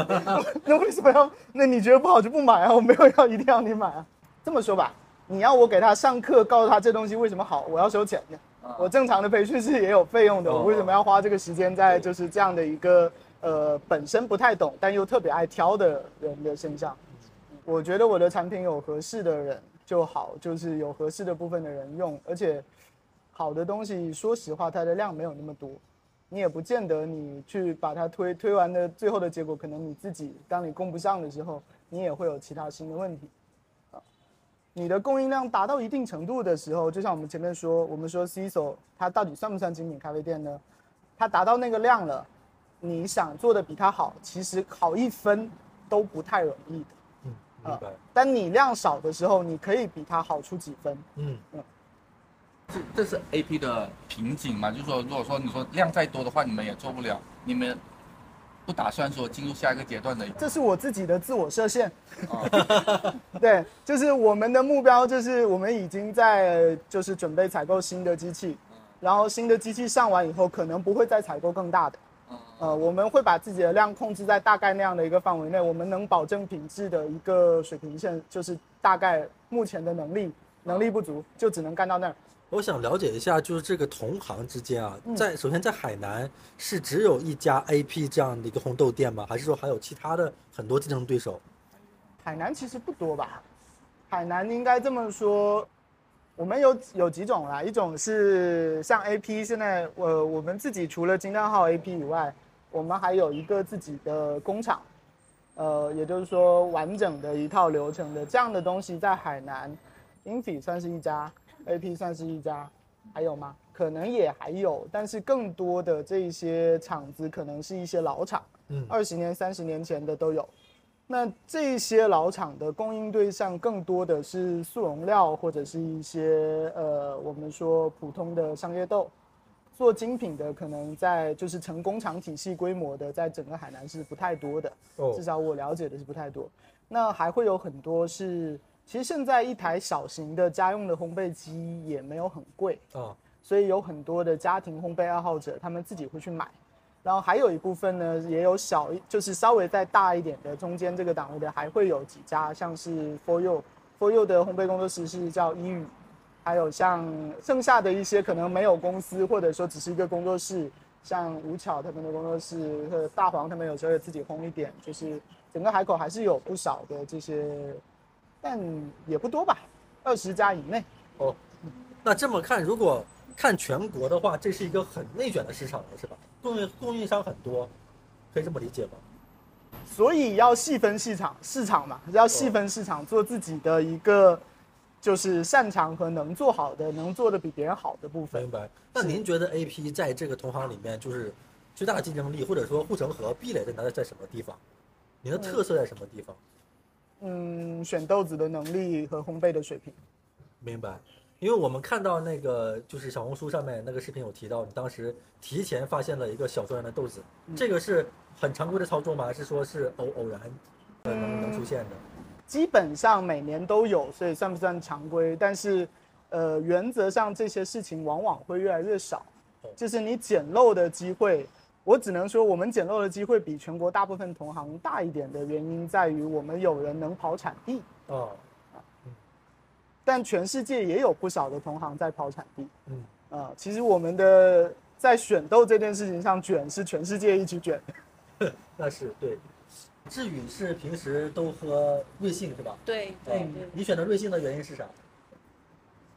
那为什么要？那你觉得不好就不买啊？我没有要一定要你买啊。这么说吧，你要我给他上课，告诉他这东西为什么好，我要收钱的。我正常的培训是也有费用的，我为什么要花这个时间在就是这样的一个呃本身不太懂但又特别爱挑的人的身上？我觉得我的产品有合适的人就好，就是有合适的部分的人用，而且好的东西，说实话它的量没有那么多，你也不见得你去把它推推完的最后的结果，可能你自己当你供不上的时候，你也会有其他新的问题。你的供应量达到一定程度的时候，就像我们前面说，我们说 C s o 它到底算不算精品咖啡店呢？它达到那个量了，你想做的比它好，其实好一分都不太容易的。嗯，明白。但你量少的时候，你可以比它好出几分。嗯嗯。这这是 A P 的瓶颈嘛？就是说，如果说你说量再多的话，你们也做不了。你们。不打算说进入下一个阶段的，这是我自己的自我设限。对，就是我们的目标，就是我们已经在就是准备采购新的机器，然后新的机器上完以后，可能不会再采购更大的。呃，我们会把自己的量控制在大概那样的一个范围内，我们能保证品质的一个水平线，就是大概目前的能力能力不足，就只能干到那儿。我想了解一下，就是这个同行之间啊，在首先在海南是只有一家 AP 这样的一个红豆店吗？还是说还有其他的很多竞争对手？海南其实不多吧？海南应该这么说。我们有有几种啦，一种是像 A P，现在呃我们自己除了金蛋号 A P 以外，我们还有一个自己的工厂，呃，也就是说完整的一套流程的这样的东西在海南 n f i 算是一家，A P 算是一家，还有吗？可能也还有，但是更多的这些厂子可能是一些老厂，嗯，二十年、三十年前的都有。那这些老厂的供应对象更多的是速溶料或者是一些呃，我们说普通的商业豆，做精品的可能在就是成工厂体系规模的，在整个海南是不太多的，至少我了解的是不太多。那还会有很多是，其实现在一台小型的家用的烘焙机也没有很贵啊，所以有很多的家庭烘焙爱好者他们自己会去买。然后还有一部分呢，也有小，就是稍微再大一点的，中间这个档位的，还会有几家，像是 For You，For You 的烘焙工作室是叫一语，还有像剩下的一些可能没有公司，或者说只是一个工作室，像吴巧他们的工作室和大黄他们有时候也自己烘一点，就是整个海口还是有不少的这些，但也不多吧，二十家以内。哦，那这么看，如果看全国的话，这是一个很内卷的市场了，是吧？供应供应商很多，可以这么理解吗？所以要细分市场，市场嘛，要细分市场，做自己的一个就是擅长和能做好的，能做的比别人好的部分。明白。那您觉得 A P 在这个同行里面，就是最大的竞争力，或者说护城河、壁垒在哪在什么地方？您的特色在什么地方？嗯，选豆子的能力和烘焙的水平。明白。因为我们看到那个就是小红书上面那个视频有提到，你当时提前发现了一个小庄园的豆子，这个是很常规的操作吗？还是说是偶偶然能能出现的？基本上每年都有，所以算不算常规？但是，呃，原则上这些事情往往会越来越少，就是你捡漏的机会，我只能说我们捡漏的机会比全国大部分同行大一点的原因在于我们有人能跑产地。哦。但全世界也有不少的同行在跑产地，嗯啊，其实我们的在选豆这件事情上卷是全世界一起卷，那是对。志宇是平时都喝瑞幸是吧？对对。你选择瑞幸的原因是啥？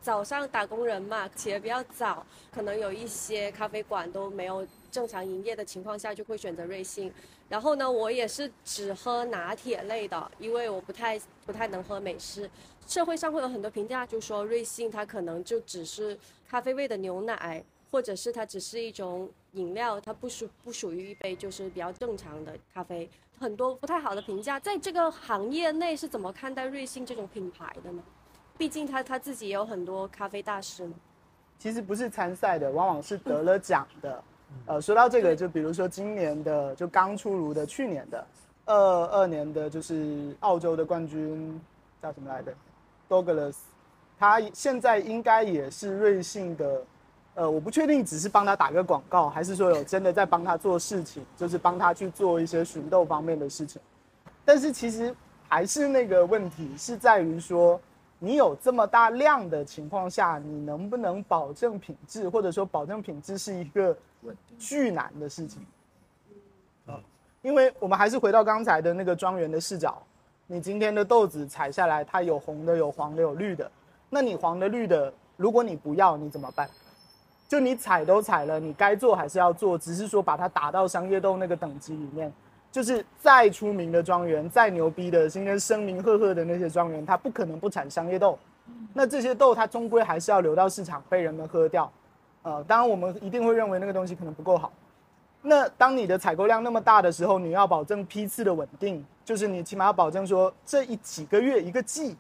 早上打工人嘛，起得比较早，可能有一些咖啡馆都没有正常营业的情况下，就会选择瑞幸。然后呢，我也是只喝拿铁类的，因为我不太不太能喝美式。社会上会有很多评价，就说瑞幸它可能就只是咖啡味的牛奶，或者是它只是一种饮料，它不属不属于一杯就是比较正常的咖啡，很多不太好的评价。在这个行业内是怎么看待瑞幸这种品牌的呢？毕竟他他自己也有很多咖啡大师。其实不是参赛的，往往是得了奖的。呃，说到这个，就比如说今年的就刚出炉的，去年的二二年的就是澳洲的冠军叫什么来着？Douglas，他现在应该也是瑞幸的，呃，我不确定只是帮他打个广告，还是说有真的在帮他做事情，就是帮他去做一些寻豆方面的事情。但是其实还是那个问题，是在于说，你有这么大量的情况下，你能不能保证品质，或者说保证品质是一个巨难的事情。嗯，因为我们还是回到刚才的那个庄园的视角。你今天的豆子采下来，它有红的，有黄的，有绿的。那你黄的、绿的，如果你不要，你怎么办？就你采都采了，你该做还是要做，只是说把它打到商业豆那个等级里面。就是再出名的庄园，再牛逼的，今天声名赫赫的那些庄园，它不可能不产商业豆。那这些豆，它终归还是要流到市场，被人们喝掉。呃，当然我们一定会认为那个东西可能不够好。那当你的采购量那么大的时候，你要保证批次的稳定，就是你起码要保证说这一几个月一个季，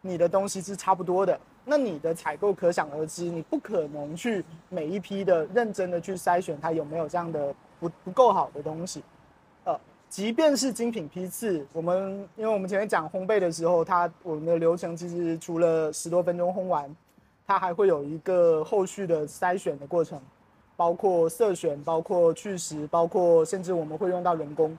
你的东西是差不多的。那你的采购可想而知，你不可能去每一批的认真的去筛选它有没有这样的不不够好的东西。呃，即便是精品批次，我们因为我们前面讲烘焙的时候，它我们的流程其实除了十多分钟烘完，它还会有一个后续的筛选的过程。包括色选，包括去石，包括甚至我们会用到人工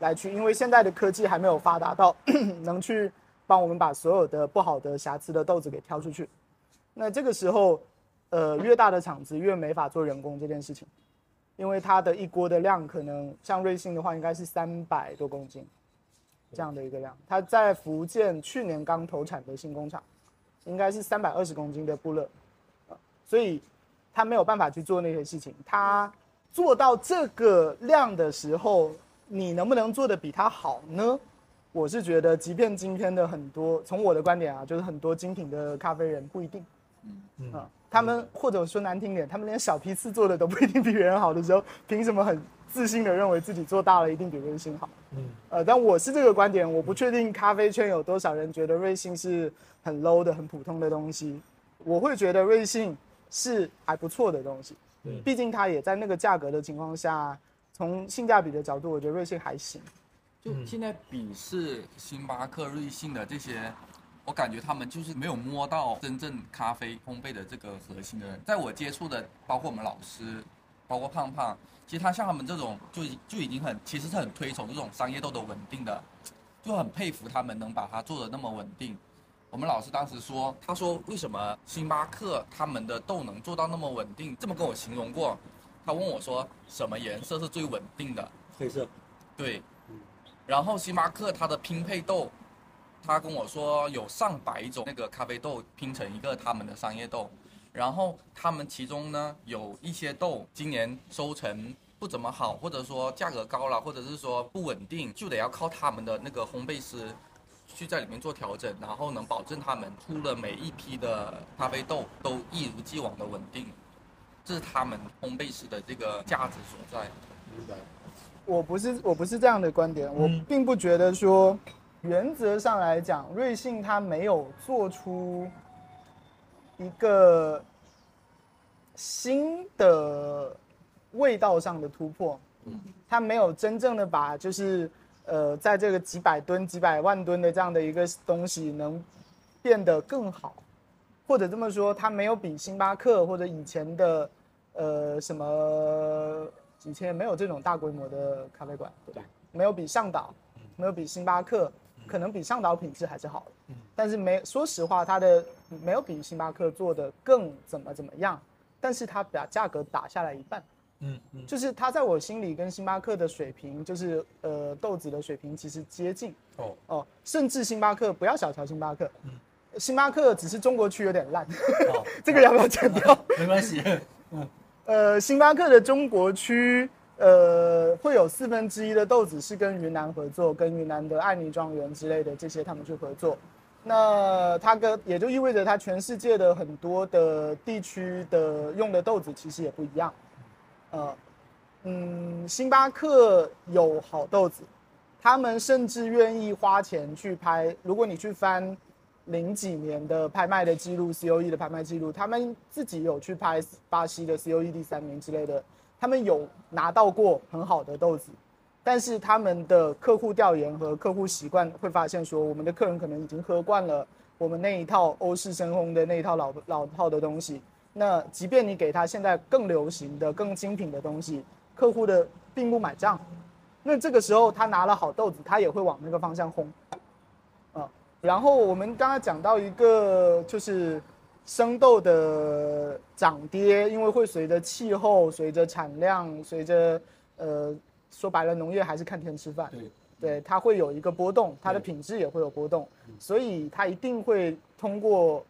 来去，因为现在的科技还没有发达到 能去帮我们把所有的不好的瑕疵的豆子给挑出去。那这个时候，呃，越大的厂子越没法做人工这件事情，因为它的一锅的量可能像瑞幸的话，应该是三百多公斤这样的一个量。它在福建去年刚投产的新工厂，应该是三百二十公斤的布勒，所以。他没有办法去做那些事情，他做到这个量的时候，你能不能做的比他好呢？我是觉得，即便今天的很多，从我的观点啊，就是很多精品的咖啡人不一定，嗯啊，他们或者说难听点，他们连小批次做的都不一定比别人好的时候，凭什么很自信的认为自己做大了一定比瑞幸好？嗯，呃，但我是这个观点，我不确定咖啡圈有多少人觉得瑞幸是很 low 的、很普通的东西，我会觉得瑞幸。是还不错的东西，毕竟它也在那个价格的情况下，从性价比的角度，我觉得瑞幸还行。就现在比试星巴克、瑞幸的这些，我感觉他们就是没有摸到真正咖啡烘焙的这个核心的人。在我接触的，包括我们老师，包括胖胖，其实他像他们这种，就就已经很，其实是很推崇这种商业豆的稳定的，就很佩服他们能把它做的那么稳定。我们老师当时说，他说为什么星巴克他们的豆能做到那么稳定？这么跟我形容过。他问我说，什么颜色是最稳定的？黑色。对。然后星巴克它的拼配豆，他跟我说有上百种那个咖啡豆拼成一个他们的商业豆。然后他们其中呢有一些豆今年收成不怎么好，或者说价格高了，或者是说不稳定，就得要靠他们的那个烘焙师。去在里面做调整，然后能保证他们出了每一批的咖啡豆都一如既往的稳定，这是他们烘焙师的这个价值所在。明白。我不是我不是这样的观点，我并不觉得说，原则上来讲，瑞幸它没有做出一个新的味道上的突破，嗯，它没有真正的把就是。呃，在这个几百吨、几百万吨的这样的一个东西能变得更好，或者这么说，它没有比星巴克或者以前的呃什么以前没有这种大规模的咖啡馆，对吧？没有比上岛，没有比星巴克，可能比上岛品质还是好的，但是没说实话，它的没有比星巴克做的更怎么怎么样，但是它把价格打下来一半。嗯嗯，就是它在我心里跟星巴克的水平，就是呃豆子的水平其实接近。哦。哦，甚至星巴克不要小瞧星巴克，嗯，星巴克只是中国区有点烂，这个要不要强调？没关系，嗯，呃，星巴克的中国区呃会有四分之一的豆子是跟云南合作，跟云南的爱妮庄园之类的这些他们去合作，那它跟也就意味着它全世界的很多的地区的用的豆子其实也不一样。呃，嗯，星巴克有好豆子，他们甚至愿意花钱去拍。如果你去翻零几年的拍卖的记录，COE 的拍卖记录，他们自己有去拍巴西的 COE 第三名之类的，他们有拿到过很好的豆子。但是他们的客户调研和客户习惯会发现说，我们的客人可能已经喝惯了我们那一套欧式深烘的那一套老老套的东西。那即便你给他现在更流行的、更精品的东西，客户的并不买账。那这个时候他拿了好豆子，他也会往那个方向烘。啊，然后我们刚刚讲到一个，就是生豆的涨跌，因为会随着气候、随着产量、随着呃，说白了，农业还是看天吃饭。对，对，它会有一个波动，它的品质也会有波动，所以它一定会通过。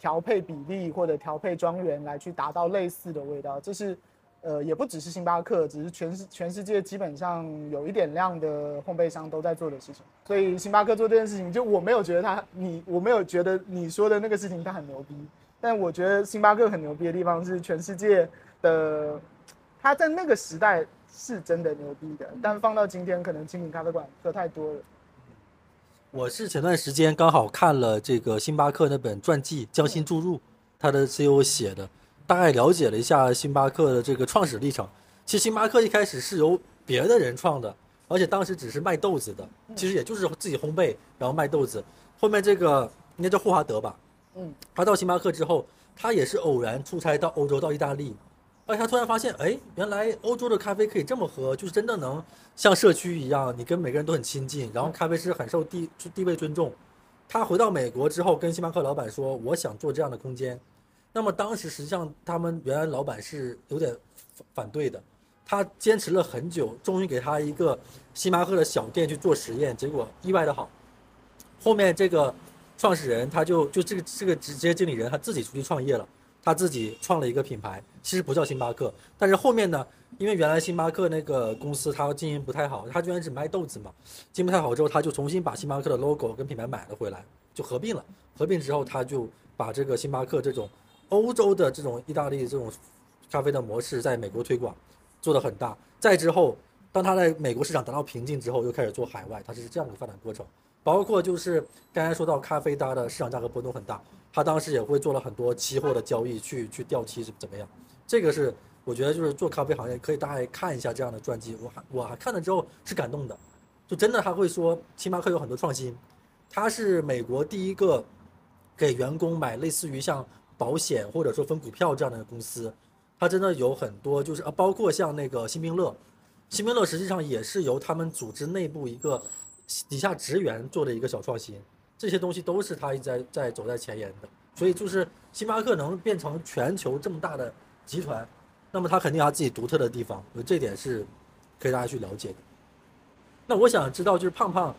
调配比例或者调配庄园来去达到类似的味道，这是，呃，也不只是星巴克，只是全世全世界基本上有一点量的烘焙商都在做的事情。所以星巴克做这件事情，就我没有觉得他你我没有觉得你说的那个事情他很牛逼，但我觉得星巴克很牛逼的地方是全世界的，他在那个时代是真的牛逼的，但放到今天可能精品咖啡馆喝太多了。我是前段时间刚好看了这个星巴克那本传记《匠心注入》，他的 CEO 写的，大概了解了一下星巴克的这个创始历程。其实星巴克一开始是由别的人创的，而且当时只是卖豆子的，其实也就是自己烘焙然后卖豆子。后面这个应该叫霍华德吧？嗯，他到星巴克之后，他也是偶然出差到欧洲到意大利，而且他突然发现，哎，原来欧洲的咖啡可以这么喝，就是真的能像社区一样，你跟每个人都很亲近，然后咖啡师很受地地位尊重。他回到美国之后，跟星巴克老板说：“我想做这样的空间。”那么当时实际上他们原来老板是有点反反对的，他坚持了很久，终于给他一个星巴克的小店去做实验，结果意外的好。后面这个创始人他就就这个这个直接经理人他自己出去创业了。他自己创了一个品牌，其实不叫星巴克，但是后面呢，因为原来星巴克那个公司它经营不太好，它居然只卖豆子嘛，经营不太好之后，他就重新把星巴克的 logo 跟品牌买了回来，就合并了。合并之后，他就把这个星巴克这种欧洲的这种意大利这种咖啡的模式在美国推广，做得很大。再之后，当他在美国市场达到瓶颈之后，又开始做海外，它是这样的发展过程。包括就是刚才说到咖啡，大家的市场价格波动很大。他当时也会做了很多期货的交易，去去掉期是怎么样？这个是我觉得就是做咖啡行业可以大家看一下这样的传记。我还我还看了之后是感动的，就真的他会说星巴克有很多创新，他是美国第一个给员工买类似于像保险或者说分股票这样的公司，他真的有很多就是啊，包括像那个新兵乐，新兵乐实际上也是由他们组织内部一个底下职员做的一个小创新。这些东西都是他一直在在走在前沿的，所以就是星巴克能变成全球这么大的集团，那么他肯定有自己独特的地方，有这点是可以大家去了解的。那我想知道就是胖胖，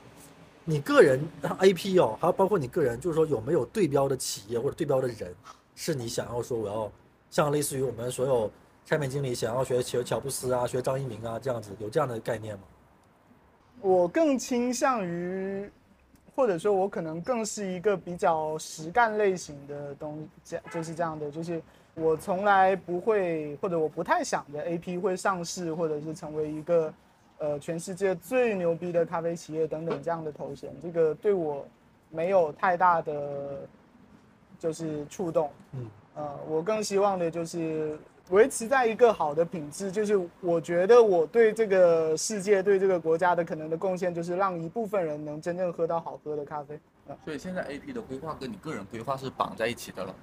你个人 A P 哦，还有包括你个人，就是说有没有对标的企业或者对标的人，是你想要说我要像类似于我们所有产品经理想要学学乔布斯啊，学张一鸣啊这样子，有这样的概念吗？我更倾向于。或者说，我可能更是一个比较实干类型的东，这就是这样的，就是我从来不会，或者我不太想着 A P 会上市，或者是成为一个，呃，全世界最牛逼的咖啡企业等等这样的头衔，这个对我没有太大的就是触动。嗯，呃，我更希望的就是。维持在一个好的品质，就是我觉得我对这个世界、对这个国家的可能的贡献，就是让一部分人能真正喝到好喝的咖啡。所以现在 A P 的规划跟你个人规划是绑在一起的了。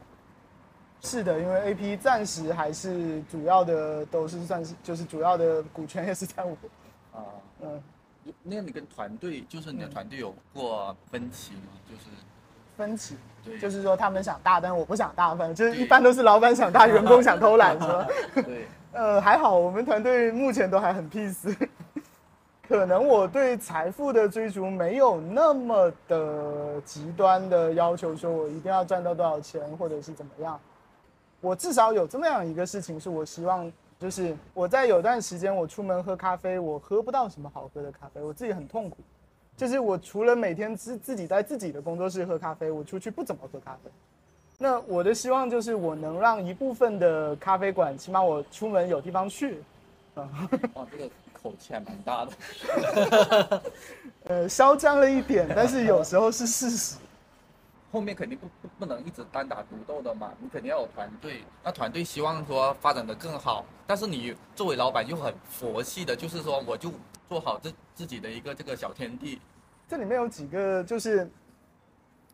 是的，因为 A P 暂时还是主要的都是算是就是主要的股权也是在我。啊，嗯，那你跟团队就是你的团队有过分歧吗？就是。分歧，就是说他们想大，但是我不想大，反正就是一般都是老板想大，员工想偷懒，是吧？对，呃，还好，我们团队目前都还很 peace。可能我对财富的追逐没有那么的极端的要求，说我一定要赚到多少钱，或者是怎么样。我至少有这么样一个事情，是我希望，就是我在有段时间我出门喝咖啡，我喝不到什么好喝的咖啡，我自己很痛苦。就是我除了每天自自己在自己的工作室喝咖啡，我出去不怎么喝咖啡。那我的希望就是我能让一部分的咖啡馆，起码我出门有地方去。啊，哇，这个口气还蛮大的。呃，嚣张了一点，但是有时候是事实。后面肯定不不不能一直单打独斗的嘛，你肯定要有团队。那团队希望说发展的更好，但是你作为老板又很佛系的，就是说我就。做好自自己的一个这个小天地，这里面有几个就是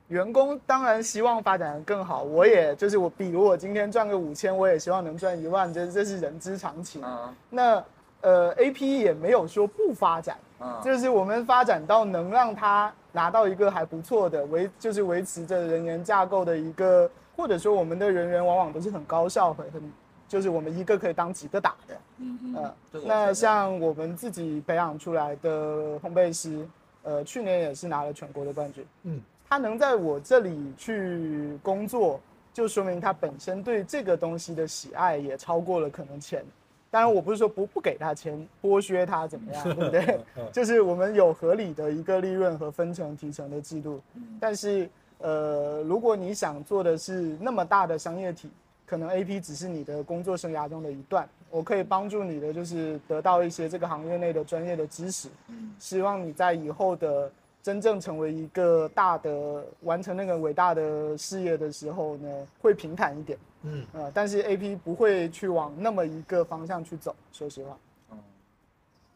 员工当然希望发展更好，我也就是我，比如我今天赚个五千，我也希望能赚一万，这这是人之常情。那呃，A P 也没有说不发展，就是我们发展到能让他拿到一个还不错的维，就是维持着人员架构的一个，或者说我们的人员往往都是很高效很很。就是我们一个可以当几个打的，嗯嗯，那像我们自己培养出来的烘焙师，呃，去年也是拿了全国的冠军，嗯，他能在我这里去工作，就说明他本身对这个东西的喜爱也超过了可能钱。当然，我不是说不不给他钱，剥削他怎么样，对不对？就是我们有合理的一个利润和分成提成的制度。但是，呃，如果你想做的是那么大的商业体。可能 A P 只是你的工作生涯中的一段，我可以帮助你的就是得到一些这个行业内的专业的知识，希望你在以后的真正成为一个大的完成那个伟大的事业的时候呢，会平坦一点，嗯。呃，但是 A P 不会去往那么一个方向去走，说实话，嗯，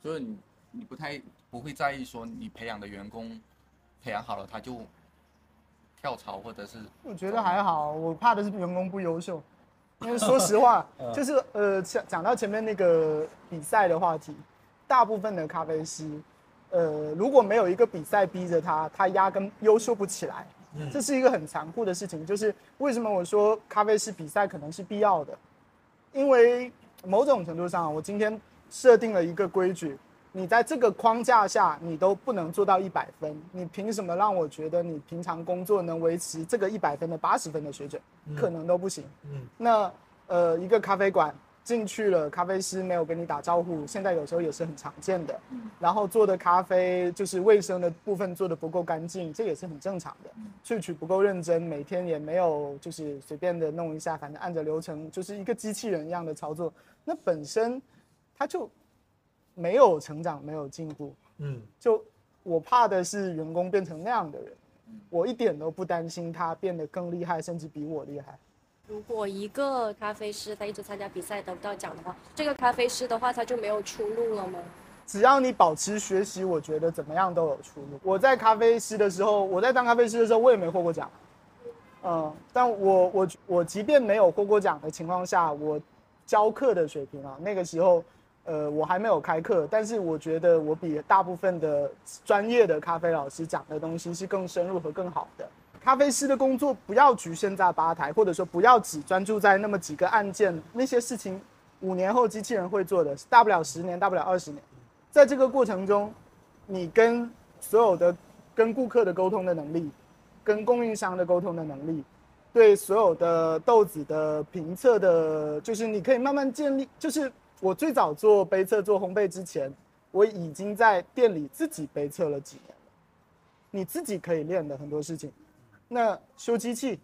所以你你不太不会在意说你培养的员工培养好了他就跳槽或者是，我觉得还好，我怕的是员工不优秀。因为说实话，就是呃，讲讲到前面那个比赛的话题，大部分的咖啡师，呃，如果没有一个比赛逼着他，他压根优秀不起来。这是一个很残酷的事情。就是为什么我说咖啡师比赛可能是必要的？因为某种程度上，我今天设定了一个规矩。你在这个框架下，你都不能做到一百分，你凭什么让我觉得你平常工作能维持这个一百分的八十分的水准？可能都不行。嗯，那呃，一个咖啡馆进去了，咖啡师没有跟你打招呼，现在有时候也是很常见的。嗯，然后做的咖啡就是卫生的部分做的不够干净，这也是很正常的。萃取不够认真，每天也没有就是随便的弄一下，反正按着流程就是一个机器人一样的操作，那本身它就。没有成长，没有进步，嗯，就我怕的是员工变成那样的人，我一点都不担心他变得更厉害，甚至比我厉害。如果一个咖啡师他一直参加比赛得不到奖的话，这个咖啡师的话他就没有出路了吗？只要你保持学习，我觉得怎么样都有出路。我在咖啡师的时候，我在当咖啡师的时候，我也没获过奖，嗯，但我我我即便没有获过奖的情况下，我教课的水平啊，那个时候。呃，我还没有开课，但是我觉得我比大部分的专业的咖啡老师讲的东西是更深入和更好的。咖啡师的工作不要局限在吧台，或者说不要只专注在那么几个案件，那些事情五年后机器人会做的，大不了十年，大不了二十年。在这个过程中，你跟所有的跟顾客的沟通的能力，跟供应商的沟通的能力，对所有的豆子的评测的，就是你可以慢慢建立，就是。我最早做杯测、做烘焙之前，我已经在店里自己杯测了几年了。你自己可以练的很多事情，那修机器，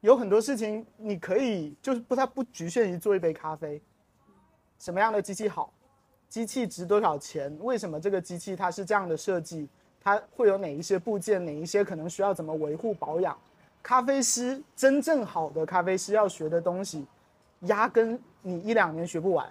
有很多事情你可以就是不太不局限于做一杯咖啡。什么样的机器好？机器值多少钱？为什么这个机器它是这样的设计？它会有哪一些部件？哪一些可能需要怎么维护保养？咖啡师真正好的咖啡师要学的东西。压根你一两年学不完，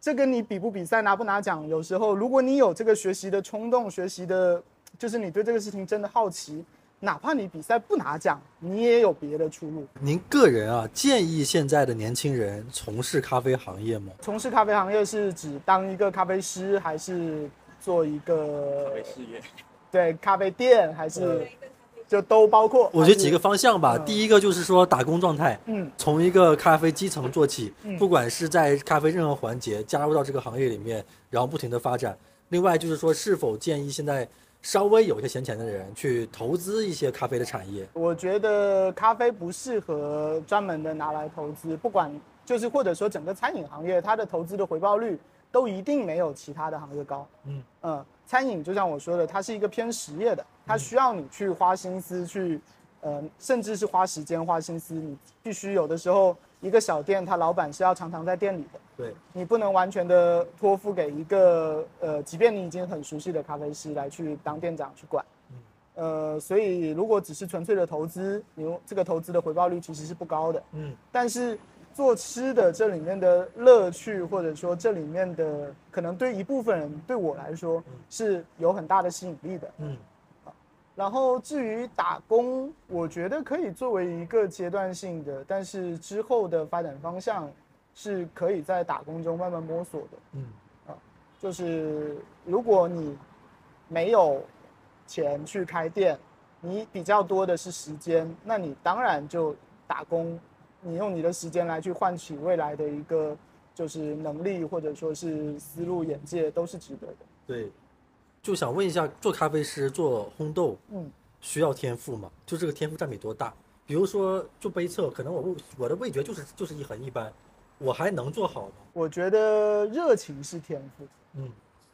这跟你比不比赛拿不拿奖，有时候如果你有这个学习的冲动，学习的，就是你对这个事情真的好奇，哪怕你比赛不拿奖，你也有别的出路。您个人啊，建议现在的年轻人从事咖啡行业吗？从事咖啡行业是指当一个咖啡师，还是做一个咖啡事业？对，咖啡店还是？就都包括，我觉得几个方向吧。第一个就是说打工状态，嗯，从一个咖啡基层做起，不管是在咖啡任何环节加入到这个行业里面，然后不停的发展。另外就是说，是否建议现在稍微有些闲钱的人去投资一些咖啡的产业？我觉得咖啡不适合专门的拿来投资，不管就是或者说整个餐饮行业，它的投资的回报率都一定没有其他的行业高。嗯嗯。餐饮就像我说的，它是一个偏实业的，它需要你去花心思去，呃，甚至是花时间花心思。你必须有的时候，一个小店，他老板是要常常在店里的。对，你不能完全的托付给一个，呃，即便你已经很熟悉的咖啡师来去当店长去管。呃，所以如果只是纯粹的投资，你用这个投资的回报率其实是不高的。嗯，但是。做吃的这里面的乐趣，或者说这里面的可能对一部分人，对我来说是有很大的吸引力的。嗯，然后至于打工，我觉得可以作为一个阶段性的，但是之后的发展方向是可以在打工中慢慢摸索的。嗯，啊，就是如果你没有钱去开店，你比较多的是时间，那你当然就打工。你用你的时间来去换取未来的一个就是能力或者说是思路眼界都是值得的。对，就想问一下，做咖啡师做烘豆，嗯，需要天赋吗？就这个天赋占比多大？比如说做杯测，可能我味我的味觉就是就是一很一般，我还能做好吗？我觉得热情是天赋，嗯，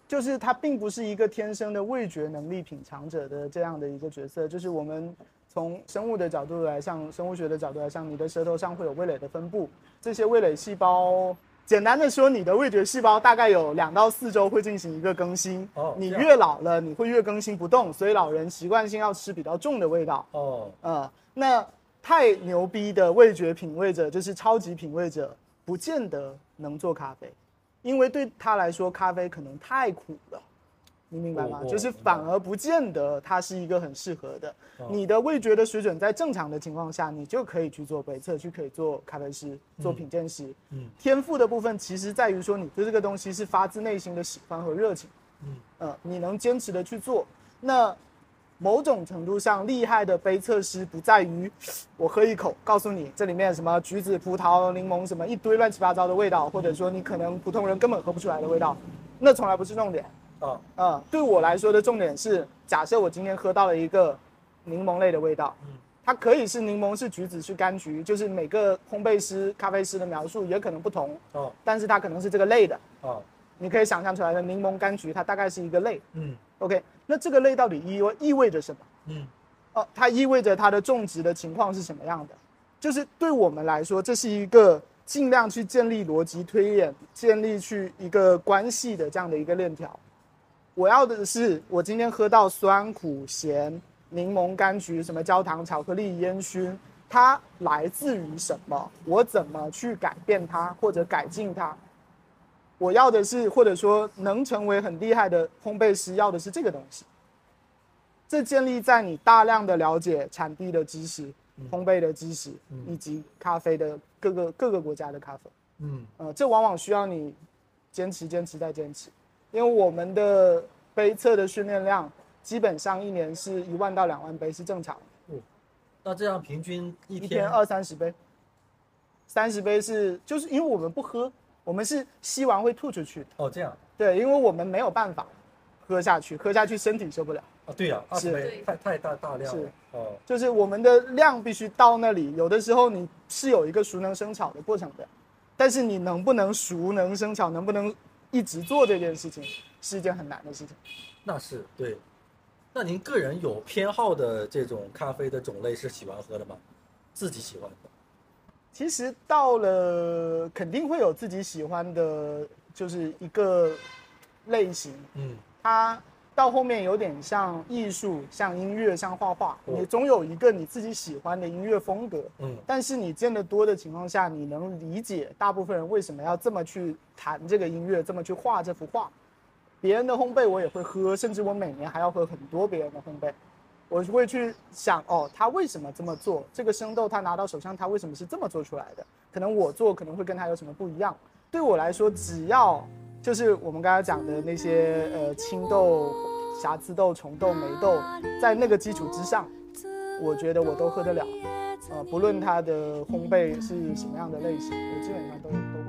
就是它并不是一个天生的味觉能力品尝者的这样的一个角色，就是我们。从生物的角度来，像生物学的角度来，像你的舌头上会有味蕾的分布，这些味蕾细胞，简单的说，你的味觉细胞大概有两到四周会进行一个更新。哦，你越老了，你会越更新不动，所以老人习惯性要吃比较重的味道。哦，呃，那太牛逼的味觉品味者，就是超级品味者，不见得能做咖啡，因为对他来说，咖啡可能太苦了。你明白吗？就是反而不见得它是一个很适合的。你的味觉的水准在正常的情况下，你就可以去做杯测，去可以做咖啡师、做品鉴师。嗯，天赋的部分其实在于说，你对这个东西是发自内心的喜欢和热情。嗯，呃，你能坚持的去做。那某种程度上厉害的杯测师不在于我喝一口告诉你这里面什么橘子、葡萄、柠檬什么一堆乱七八糟的味道，或者说你可能普通人根本喝不出来的味道，那从来不是重点。啊啊！对我来说的重点是，假设我今天喝到了一个柠檬类的味道，嗯，它可以是柠檬，是橘子，是柑橘，就是每个烘焙师、咖啡师的描述也可能不同哦。但是它可能是这个类的哦。你可以想象出来的柠檬、柑橘，它大概是一个类。嗯，OK，那这个类到底意味意味着什么？嗯，哦，它意味着它的种植的情况是什么样的？就是对我们来说，这是一个尽量去建立逻辑推演、建立去一个关系的这样的一个链条。我要的是，我今天喝到酸、苦、咸、柠檬、柑橘，什么焦糖、巧克力、烟熏，它来自于什么？我怎么去改变它或者改进它？我要的是，或者说能成为很厉害的烘焙师，要的是这个东西。这建立在你大量的了解产地的知识、烘焙的知识，以及咖啡的各个各个国家的咖啡。嗯，呃，这往往需要你坚持、坚持再坚持。因为我们的杯测的训练量基本上一年是一万到两万杯是正常。嗯，那这样平均一天二三十杯，三十杯是就是因为我们不喝，我们是吸完会吐出去。哦，这样。对，因为我们没有办法喝下去，喝下去身体受不了。啊，对呀，是太太大大量。是哦，就是我们的量必须到那里，有的时候你是有一个熟能生巧的过程的，但是你能不能熟能生巧，能不能？一直做这件事情是一件很难的事情，那是对。那您个人有偏好的这种咖啡的种类是喜欢喝的吗？自己喜欢的？其实到了肯定会有自己喜欢的，就是一个类型。嗯，它。到后面有点像艺术，像音乐，像画画，你总有一个你自己喜欢的音乐风格。嗯，但是你见得多的情况下，你能理解大部分人为什么要这么去弹这个音乐，这么去画这幅画。别人的烘焙我也会喝，甚至我每年还要喝很多别人的烘焙。我会去想，哦，他为什么这么做？这个生豆他拿到手上，他为什么是这么做出来的？可能我做可能会跟他有什么不一样。对我来说，只要。就是我们刚刚讲的那些呃青豆、瑕疵豆、虫豆、霉豆，在那个基础之上，我觉得我都喝得了，呃，不论它的烘焙是什么样的类型，我基本上都都。